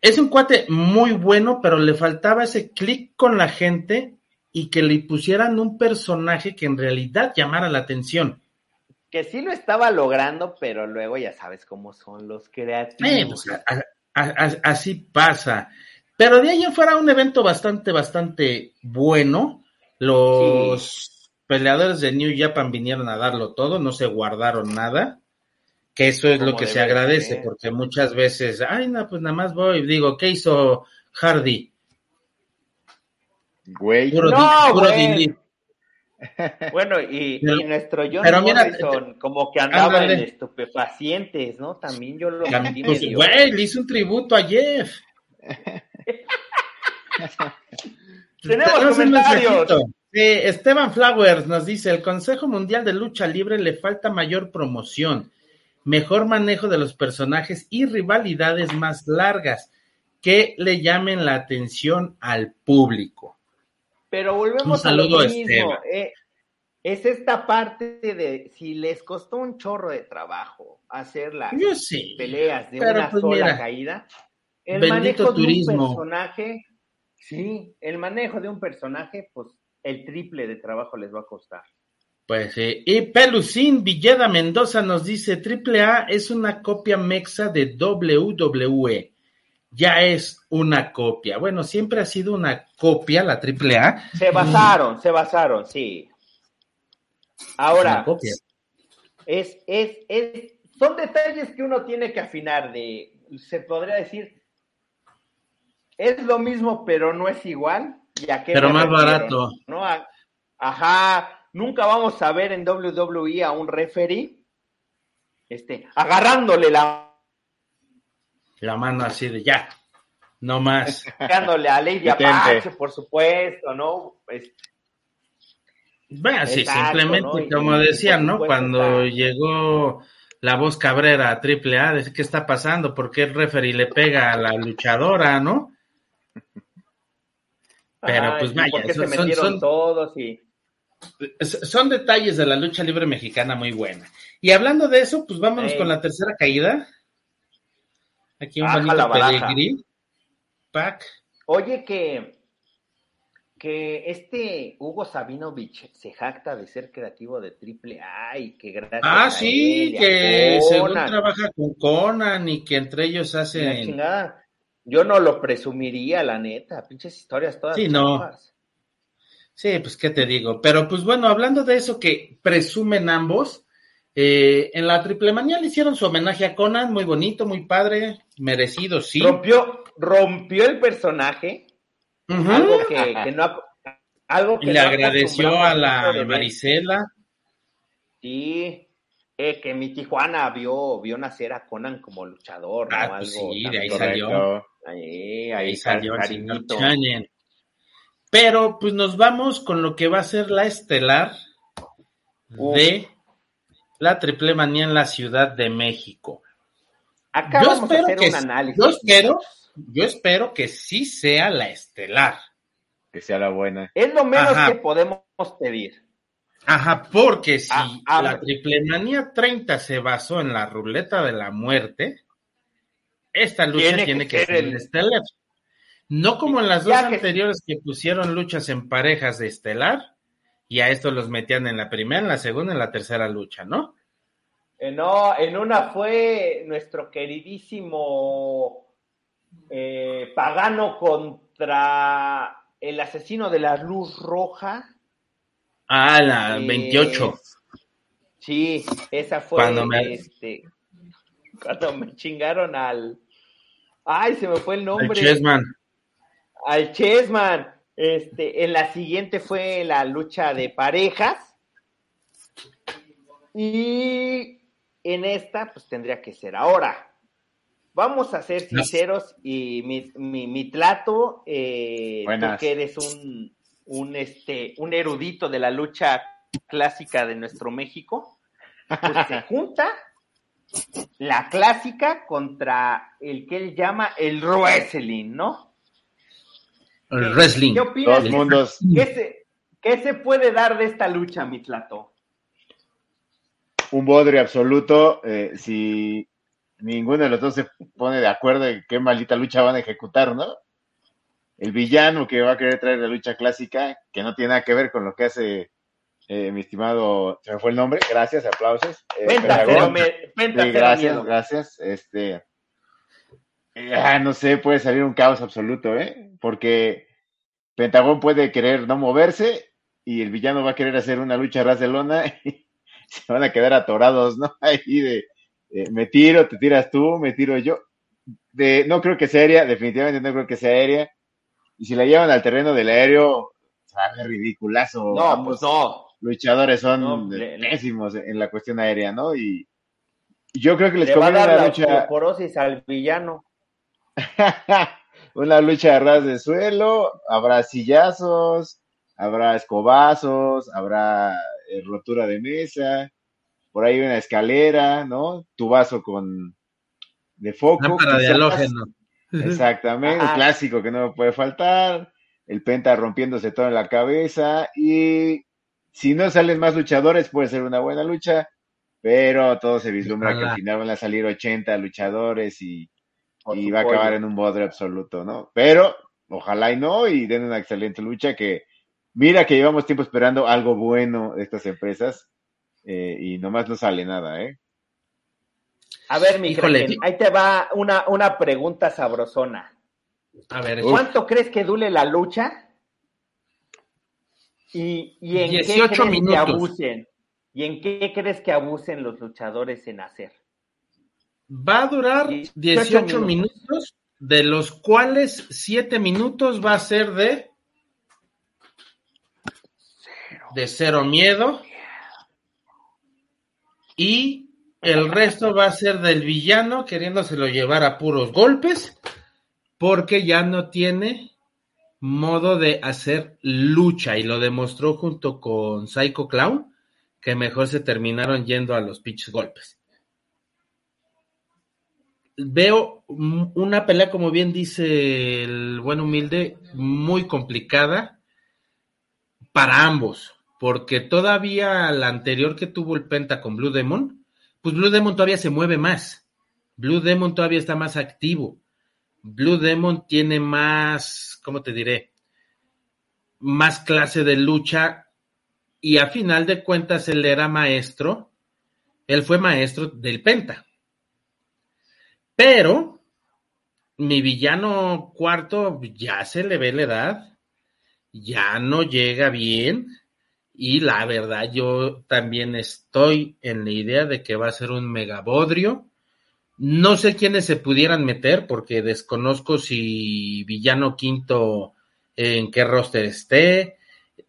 es un cuate muy bueno, pero le faltaba ese clic con la gente y que le pusieran un personaje que en realidad llamara la atención. Que sí lo estaba logrando, pero luego ya sabes cómo son los Eh, creativos. pues, a- a- a- así pasa. Pero de ahí en fuera un evento bastante, bastante bueno. Los peleadores de New Japan vinieron a darlo todo, no se guardaron nada. Que eso es lo que se agradece, ser. porque muchas veces, ay, no, pues nada más voy. Digo, ¿qué hizo Hardy? Güey. Puro, No, puro güey. Bueno, y, Pero- y nuestro John pero mira, Morrison, como que andaba ándale. en estupefacientes, ¿no? También yo lo Pues, güey, le hizo un tributo a Jeff. Tenemos comentarios. Esteban Flowers nos dice, el Consejo Mundial de Lucha Libre le falta mayor promoción, mejor manejo de los personajes y rivalidades más largas que le llamen la atención al público. Pero volvemos Un a lo mismo. Eh, es esta parte de si les costó un chorro de trabajo hacer las Yo sí. peleas de una pues sola mira, caída, el bendito manejo turismo. de un personaje, sí, el manejo de un personaje, pues el triple de trabajo les va a costar. Pues sí. Y Pelucín Villeda Mendoza nos dice, AAA es una copia mexa de WWE. Ya es una copia. Bueno, siempre ha sido una copia la AAA. Se basaron, se basaron, sí. Ahora, es, es, es, son detalles que uno tiene que afinar de, se podría decir, es lo mismo, pero no es igual. Ya que Pero más barato. ¿no? Ajá, nunca vamos a ver en WWE a un referee este, agarrándole la La mano así de ya. No más. dándole a Lady. Apache, por supuesto, ¿no? Es- Bueno, sí, Exacto, simplemente como y decían, ¿no? Cuando está- llegó la voz Cabrera a AAA, ¿qué está pasando? ¿Por qué el referee le pega a la luchadora, no? Pero, pues, vaya, ¿por qué son- se metieron son- todos y Son detalles de la lucha libre mexicana muy buena. Y hablando de eso, pues vámonos con la tercera caída. Aquí un bonito pedigrí. Pack. Oye, que, que este Hugo Sabinovich se jacta de ser creativo de triple A y que gracias Ah, a sí, él que según trabaja con Conan y que entre ellos hacen. Yo no lo presumiría, la neta. Pinches historias todas. Sí, no. Sí, pues qué te digo. Pero pues bueno, hablando de eso que presumen ambos, eh, en la triple manía le hicieron su homenaje a Conan, muy bonito, muy padre, merecido, sí. Rompió, rompió el personaje, algo que, que no ha- algo que Y le no agradeció a la. Marisela. Sí, eh, que mi Tijuana vio, vio nacer a Conan como luchador, ¿no? Ah, pues Algo sí, de ahí salió. Correcto. Ahí, ahí, Ahí salió el. Chanyen. Pero pues nos vamos con lo que va a ser la estelar Uf. de la triple manía en la Ciudad de México. Acá Yo vamos a espero hacer que un análisis. yo espero, yo espero que sí sea la estelar. que sea la buena. Es lo menos que podemos pedir. Ajá, porque si ah, ah, la Triple Manía 30 se basó en la ruleta de la muerte, esta lucha tiene, que, ser, el estelar. No como en las dos anteriores que pusieron luchas en parejas de estelar, y a estos los metían en la primera, en la segunda, en la tercera lucha, ¿no? Eh, no, en una fue nuestro queridísimo eh, Pagano contra el asesino de la luz roja. Ah, la 28. Eh, sí, esa fue cuando me... Este, cuando me chingaron al. Ay, se me fue el nombre. Al Chessman. Al Chessman. Este, en la siguiente fue la lucha de parejas. Y en esta, pues tendría que ser ahora. Vamos a ser sinceros y mi, mi, mi trato, eh, tú que eres un, un, este, un erudito de la lucha clásica de nuestro México, pues se junta la clásica contra el que él llama el wrestling, ¿no? El wrestling. ¿Qué opinas? mundos. ¿Qué, se, puede dar de esta lucha, mi Tlato? Un bodre absoluto. Eh, si ninguno de los dos se pone de acuerdo en qué maldita lucha van a ejecutar, ¿no? El villano que va a querer traer la lucha clásica, que no tiene nada que ver con lo que hace eh, mi estimado, se me fue el nombre, gracias, aplausos. Eh, gracias, gracias. Este, Ah, no sé, puede salir un caos absoluto, ¿eh? Porque Pentagón puede querer no moverse y el villano va a querer hacer una lucha ras de lona y se van a quedar atorados, ¿no? Ahí de, me tiro, te tiras tú, me tiro yo. De, no creo que sea aérea, definitivamente no creo que sea aérea. Y si la llevan al terreno del aéreo, sabe ridiculazo. No, pues no. Luchadores son pésimos en la cuestión aérea, ¿no? Y yo creo que les conviene una lucha. al villano. una lucha a ras de suelo, habrá sillazos, habrá escobazos, habrá eh, rotura de mesa, por ahí una escalera, ¿no? Tu vaso con de foco. Exactamente, el clásico que no puede faltar, el penta rompiéndose todo en la cabeza y si no salen más luchadores puede ser una buena lucha, pero todo se vislumbra que al final van a salir 80 luchadores y y va a acabar en un bodre absoluto, ¿no? Pero ojalá y no, y den una excelente lucha que mira que llevamos tiempo esperando algo bueno de estas empresas eh, y nomás no sale nada, ¿eh? A ver, mi ahí te va una, una pregunta sabrosona. A ver, ¿cuánto crees que dure la lucha? ¿Y, y en qué crees que abusen? ¿Y en qué crees que abusen los luchadores en hacer? Va a durar 18 minutos. de los cuales 7 minutos va a ser de de cero miedo y el resto va a ser del villano queriéndoselo llevar a puros golpes porque ya no tiene modo de hacer lucha y lo demostró junto con Psycho Clown que mejor se terminaron yendo a los pitches golpes veo una pelea, como bien dice el buen humilde, muy complicada para ambos, porque todavía la anterior que tuvo el Penta con Blue Demon, pues Blue Demon todavía se mueve más. Blue Demon todavía está más activo. Blue Demon tiene más, ¿cómo te diré? Más clase de lucha y a final de cuentas él era maestro, él fue maestro del Penta. Pero mi villano cuarto ya se le ve la edad, ya no llega bien y la verdad yo también estoy en la idea de que va a ser un megabodrio. No sé quiénes se pudieran meter porque desconozco si villano quinto en qué roster esté.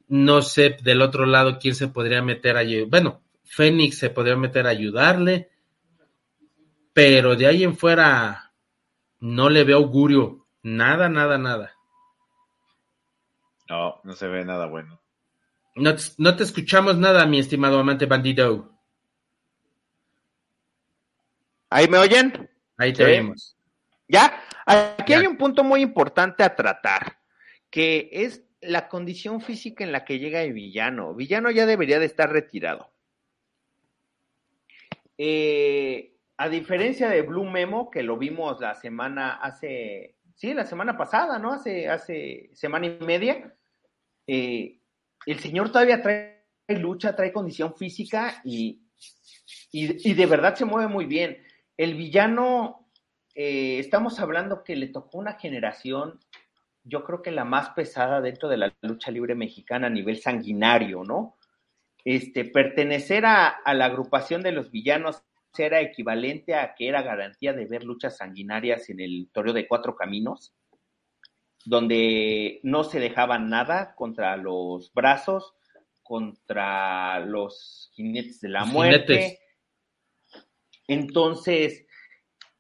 No sé del otro lado quién se podría meter a... Bueno, Fénix se podría meter a ayudarle pero de ahí en fuera no le veo augurio, nada, nada, nada. No, no se ve nada bueno. No te, escuchamos nada, mi estimado amante bandido. ¿Ahí me oyen? Ahí te oímos. ¿Ya? Aquí hay un punto muy importante a tratar, que es la condición física en la que llega el villano. Villano ya debería de estar retirado. Eh, a diferencia de Blue Memo, que lo vimos la semana hace, sí, la semana pasada, ¿no? Hace, hace semana y media, eh, el señor todavía trae lucha, trae condición física y, y, de verdad se mueve muy bien. El villano, eh, estamos hablando que le tocó una generación, yo creo que la más pesada dentro de la lucha libre mexicana a nivel sanguinario, ¿no? Este, pertenecer a, a la agrupación de los villanos era equivalente a que era garantía de ver luchas sanguinarias en el Toreo de Cuatro Caminos, donde no se dejaban nada contra los brazos, contra los jinetes de la muerte. Entonces,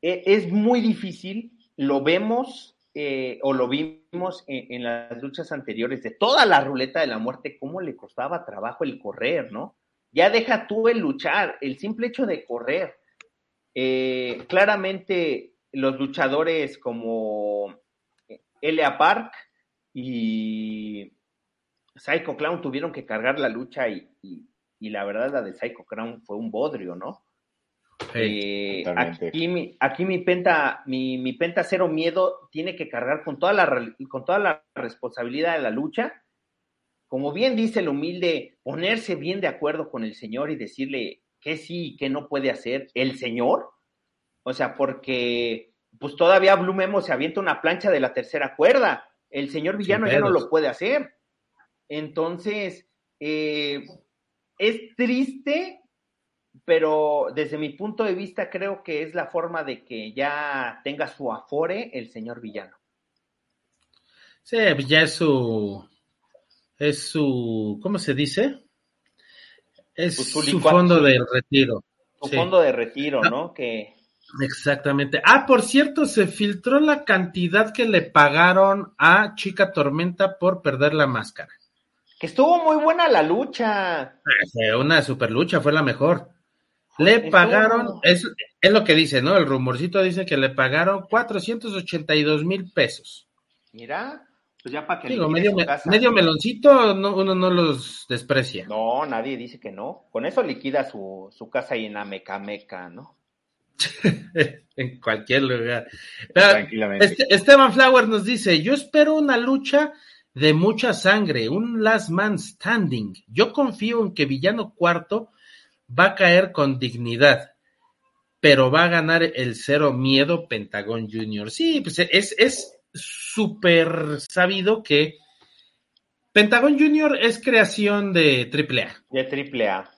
e, es muy difícil, lo vemos eh, o lo vimos en, las luchas anteriores de toda la ruleta de la muerte, cómo le costaba trabajo el correr, ¿no? Ya deja tú el luchar, el simple hecho de correr. Eh, claramente los luchadores como Elia Park y Psycho Clown tuvieron que cargar la lucha y, la verdad la de Psycho Clown fue un bodrio, ¿no? Eh, aquí, mi, aquí mi penta, mi, mi, penta cero miedo tiene que cargar con toda la con toda la responsabilidad de la lucha como bien dice el humilde, ponerse bien de acuerdo con el Señor y decirle qué sí y qué no puede hacer el Señor. O sea, porque pues todavía Blue Memo se avienta una plancha de la tercera cuerda. El señor villano ya no lo puede hacer. Entonces, eh, es triste, pero desde mi punto de vista creo que es la forma de que ya tenga su afore el señor villano. Sí, ya es su, es su, ¿cómo se dice? Es pues su, fondo de retiro. Su fondo de retiro, ¿no? Que... Exactamente. Ah, por cierto, se filtró la cantidad que le pagaron a Chica Tormenta por perder la máscara. Que estuvo muy buena la lucha. Una super lucha, fue la mejor. Le pagaron, es, es lo que dice, ¿no? El rumorcito dice que le pagaron 482 mil pesos. Mira. Pues ya para que Digo, medio, medio, meloncito uno no los desprecia. No, nadie dice que no. Con eso liquida su, su casa ahí en Amecameca, ¿no? en cualquier lugar. Tranquilamente. Este, Esteban Flower nos dice: Yo espero una lucha de mucha sangre, un last man standing. Yo confío en que Villano Cuarto va a caer con dignidad, pero va a ganar el cero miedo Pentagón Junior. Sí, pues es, es súper sabido que Pentagon Junior es creación de AAA. De AAA.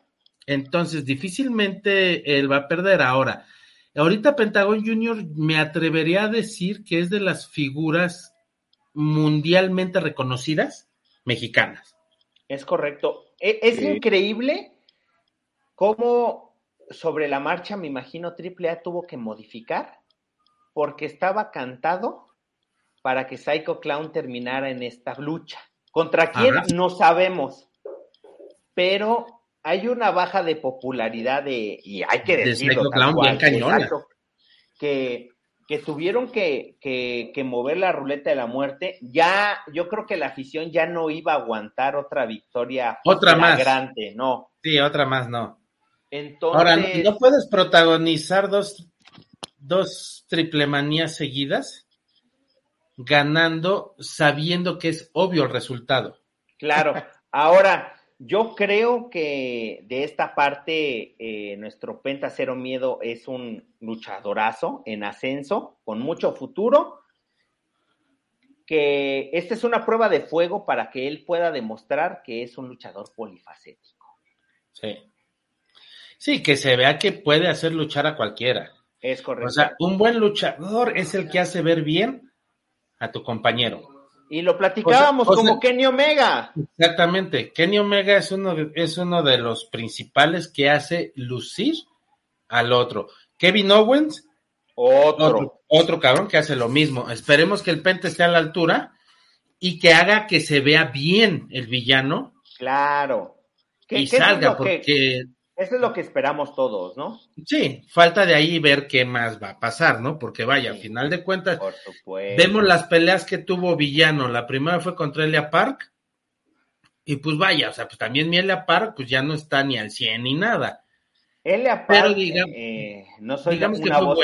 Entonces, difícilmente él va a perder. Ahora, ahorita Pentagon Junior me atrevería a decir que es de las figuras mundialmente reconocidas mexicanas. Es correcto. E, es, increíble cómo sobre la marcha, me imagino, AAA tuvo que modificar porque estaba cantado para que Psycho Clown terminara en esta lucha. ¿Contra quién? No sabemos. Pero hay una baja de popularidad de, y hay que decirlo, Psycho Clown bien cañona. que, que tuvieron que, que, mover la ruleta de la muerte. Ya, yo creo que la afición ya no iba a aguantar otra victoria otra más grande, no. Sí, otra más, no. Entonces... Ahora, ¿no puedes protagonizar dos, dos triple manías seguidas? ganando sabiendo que es obvio el resultado. Claro, ahora yo creo que de esta parte eh, nuestro Penta Cero Miedo es un luchadorazo en ascenso, con mucho futuro, que esta es una prueba de fuego para que él pueda demostrar que es un luchador polifacético. Sí. Sí, que se vea que puede hacer luchar a cualquiera. Es correcto. O sea, un buen luchador es el que hace ver bien a tu compañero. Y lo platicábamos como Kenny Omega. Exactamente. Kenny Omega es uno, de, es uno de los principales que hace lucir al otro. Kevin Owens, otro. otro. cabrón que hace lo mismo. Esperemos que el Pente esté a la altura y que haga que se vea bien el villano. Claro. y salga, porque Eso es lo que esperamos todos, ¿no? Sí, falta de ahí ver qué más va a pasar, ¿no? Porque vaya, al final de cuentas, vemos las peleas que tuvo Villano. La primera fue contra Elia Park. Y pues vaya, o sea, pues también mi Elia Park, pues ya no está ni al 100 ni nada. Elia Park, eh, no soy una voz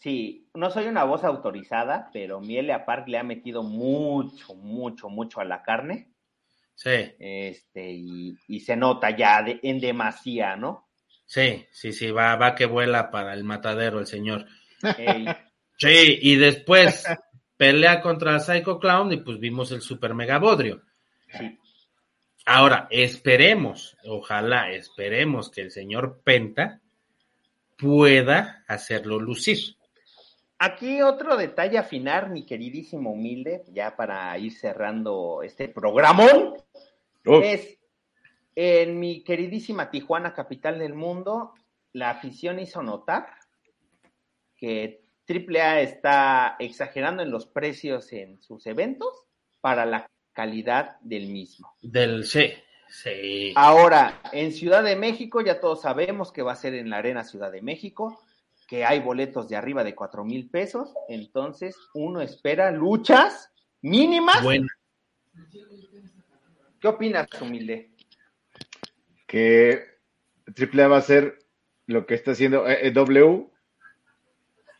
sí, no soy una voz autorizada, pero mi Elia Park le ha metido mucho, mucho, mucho a la carne. Sí. Este, y, se nota ya en demasía, ¿no? Sí, sí, sí, va, va que vuela para el matadero el señor. Sí, y después pelea contra Psycho Clown y pues vimos el super mega bodrio. Sí. Ahora, esperemos, ojalá, esperemos que el señor Penta pueda hacerlo lucir. Aquí otro detalle a afinar, mi queridísimo humilde, ya para ir cerrando este programón, es en mi queridísima Tijuana, capital del mundo, la afición hizo notar que AAA está exagerando en los precios en sus eventos para la calidad del mismo. Del sí, sí. Ahora, en Ciudad de México ya todos sabemos que va a ser en la Arena Ciudad de México que hay boletos de arriba de cuatro mil pesos, entonces uno espera luchas mínimas. Bueno. ¿Qué opinas, humilde? Que AAA va a ser lo que está haciendo eh, eh, W.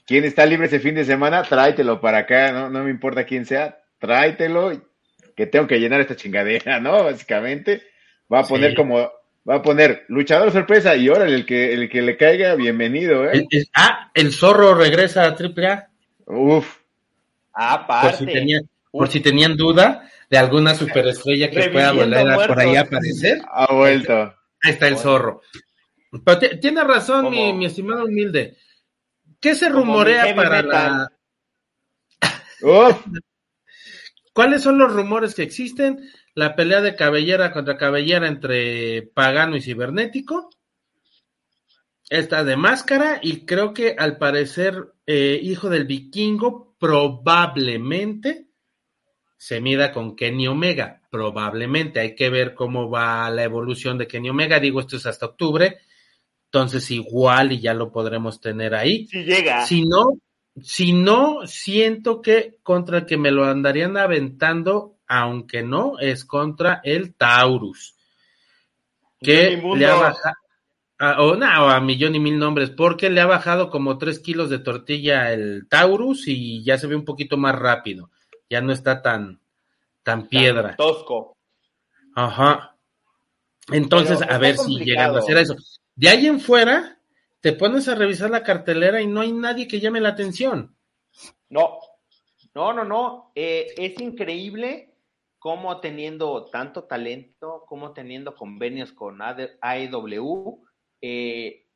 ¿Quién está libre ese fin de semana? Tráetelo para acá, no, no me importa quién sea, tráetelo, que tengo que llenar esta chingadera, ¿no? Básicamente, va a poner como Va a poner luchador sorpresa y ahora el que, el que le caiga, bienvenido, ¿eh? ah, el zorro regresa a AAA. Uf. Aparte. Por si, tenían duda de alguna superestrella que pueda volver por ahí a aparecer. Ha vuelto. Ahí está el zorro. Pero tiene razón, mi, estimado humilde. ¿Qué se rumorea para la. Uf. ¿Cuáles son los rumores que existen? La pelea de cabellera contra cabellera entre pagano y cibernético. Esta de máscara y creo que al parecer eh, hijo del vikingo probablemente se mida con Kenny Omega, probablemente. Hay que ver cómo va la evolución de Kenny Omega. Digo, esto es hasta octubre, entonces igual y ya lo podremos tener ahí. Si llega. Si no, si no, siento que contra el que me lo andarían aventando aunque no es contra el Taurus, que le ha bajado, a, o no, a millón y mil nombres, porque le ha bajado como tres kilos de tortilla el Taurus y ya se ve un poquito más rápido, ya no está tan, tan piedra. tosco. Ajá. Entonces, a ver si llegan a hacer eso. De ahí en fuera, te pones a revisar la cartelera y no hay nadie que llame la atención. No, no, no, no. Eh, es increíble cómo teniendo tanto talento, como teniendo convenios con AEW, eh,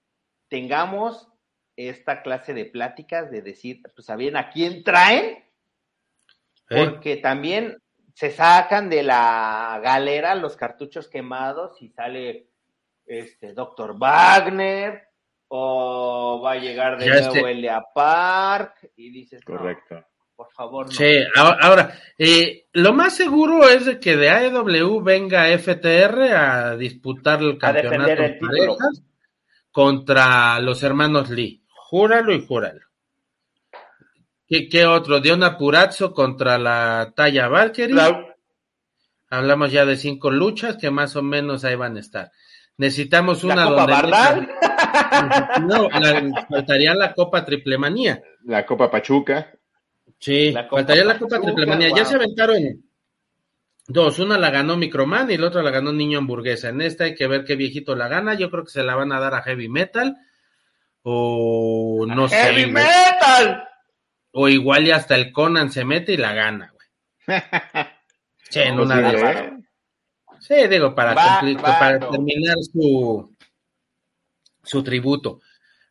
tengamos esta clase de pláticas de decir, pues, ¿saben a quién traen? Porque también se sacan de la galera los cartuchos quemados y sale este Doctor Wagner o va a llegar de nuevo este... Elia Park y dices, correcto por favor. Sí, ahora, eh, lo más seguro es de que de AEW venga FTR a disputar el campeonato de parejas contra los hermanos Lee. Júralo y júralo. ¿Qué, qué otro? Diona Purazzo contra la Talla Valkyrie. Hablamos ya de cinco luchas que más o menos ahí van a estar. Necesitamos una ¿La donde. no, faltaría la Copa Triple Manía. La Copa Pachuca. Sí, faltaría la Copa Triplemanía. Ya se aventaron dos. Una la ganó Microman y la otra la ganó Niño Hamburguesa. En esta hay que ver qué viejito la gana. Yo creo que se la van a dar a Heavy Metal. O no sé. ¡Heavy Metal! O igual y hasta el Conan se mete y la gana, güey. sí, en una de Sí, digo, para, para terminar su, su tributo.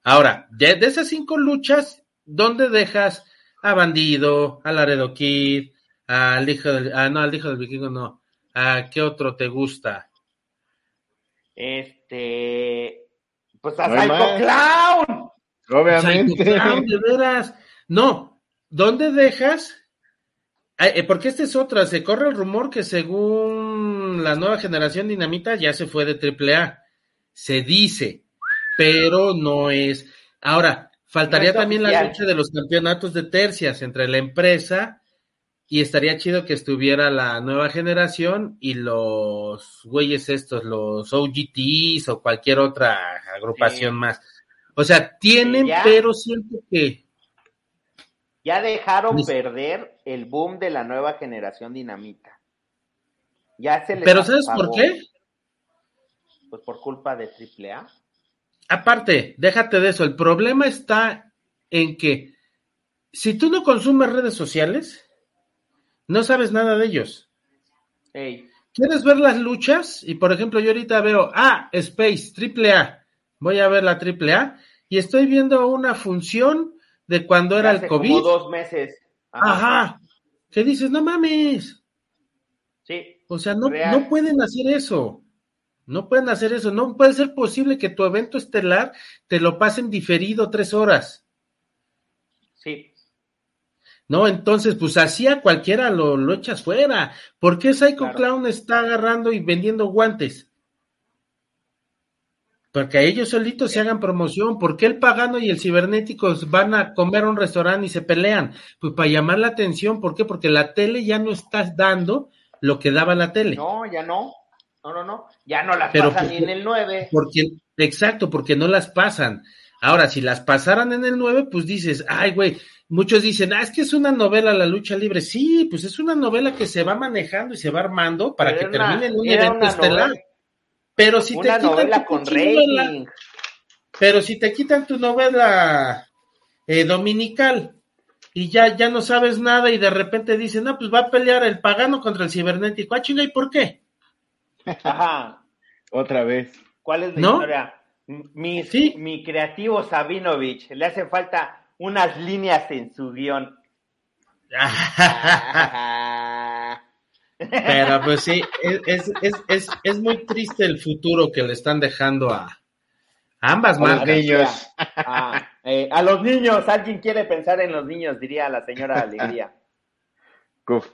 Ahora, de, de esas cinco luchas, ¿dónde dejas a Bandido, a Laredo Kid, al hijo del, ah, no, al hijo del vikingo no. ¿A qué otro te gusta? Este, pues a Psycho Clown. Obviamente. de veras. No, ¿dónde dejas? Eh, porque esta es otra, se corre el rumor que según la nueva generación Dinamita ya se fue de AAA. se dice, pero no es. Ahora, faltaría No también la lucha de los campeonatos de tercias entre la empresa y estaría chido que estuviera la nueva generación y los güeyes estos, los OGTs o cualquier otra agrupación Sí. más. O sea, tienen, ya. pero siento que Ya dejaron Mis- perder el boom de la nueva generación dinamita. Ya se les Pero ¿sabes por qué? Pues por culpa de AAA. Aparte, déjate de eso, el problema está en que si tú no consumes redes sociales, no sabes nada de ellos. ¿Quieres ver las luchas? Y por ejemplo, yo ahorita veo, ah, Space, triple A. Voy a ver la triple A y estoy viendo una función de cuando era hace el como COVID. dos meses. Ajá. ¿Qué dices? No mames. Sí. O sea, no, Real. no pueden hacer eso. No pueden hacer eso. No puede ser posible que tu evento estelar te lo pasen diferido tres horas. Sí. No, entonces, pues así a cualquiera lo, lo echas fuera. ¿Por qué Psycho Claro. Clown está agarrando y vendiendo guantes? Porque a ellos solitos se hagan promoción. ¿Por qué el pagano y el cibernético van a comer a un restaurante y se pelean? Pues para llamar la atención. ¿Por qué? Porque la tele ya no está dando lo que daba la tele. No, ya no. No, no, no. Ya no las Pero pasan porque- ni en el 9. Porque, exacto, porque no las pasan. Ahora, si las pasaran en el 9, pues dices, ay, güey, muchos dicen, ah, es que es una novela la lucha libre. Sí, pues es una novela que se va manejando y se va armando para Pero que termine en un evento estelar. novela- Pero si te quitan tu con novela- pero si te quitan tu novela eh, dominical y ya, ya no sabes nada y de repente dicen, no, pues va a pelear el pagano contra el cibernético. Ah, chinga, ¿y por qué? Ajá. Otra vez. ¿Cuál es la ¿No? historia? Mi, Sí. mi creativo Sabinovich, le hace falta unas líneas en su guion. Pero pues sí, es, es, es, es, muy triste el futuro que le están dejando a, a ambas A los marcas. niños. Ah, eh, a los niños, alguien quiere pensar en los niños, diría la señora Alegría. Uf.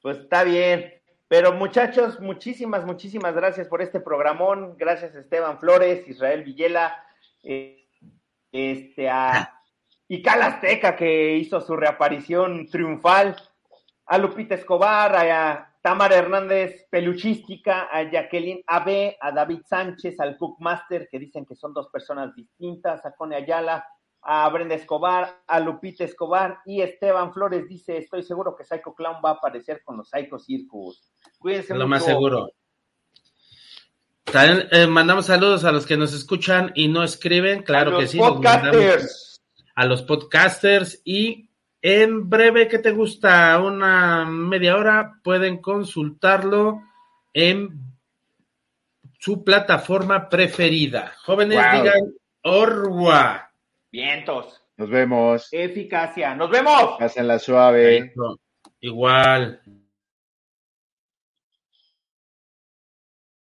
Pues está bien. Pero muchachos, muchísimas, muchísimas gracias por este programón. Gracias a Esteban Flores, Israel Villela, eh, este, a Ical Azteca que hizo su reaparición triunfal, a Lupita Escobar, a Tamara Hernández Peluchística, a Jacqueline AB, a David Sánchez, al Cookmaster, que dicen que son dos personas distintas, a Cone Ayala, a Brenda Escobar, a Lupita Escobar y Esteban Flores dice, estoy seguro que Psycho Clown va a aparecer con los Psycho Circus. Cuídense Lo mucho. más seguro. También eh, mandamos saludos a los que nos escuchan y no escriben, claro a los que sí. los mandamos podcasters. a los podcasters y en breve, ¿qué te gusta? Una media hora, pueden consultarlo en su plataforma preferida. Jóvenes, Wow. digan Orwa. Vientos. Nos vemos. Eficacia. Nos vemos. Pásenla suave. Eso, Igual.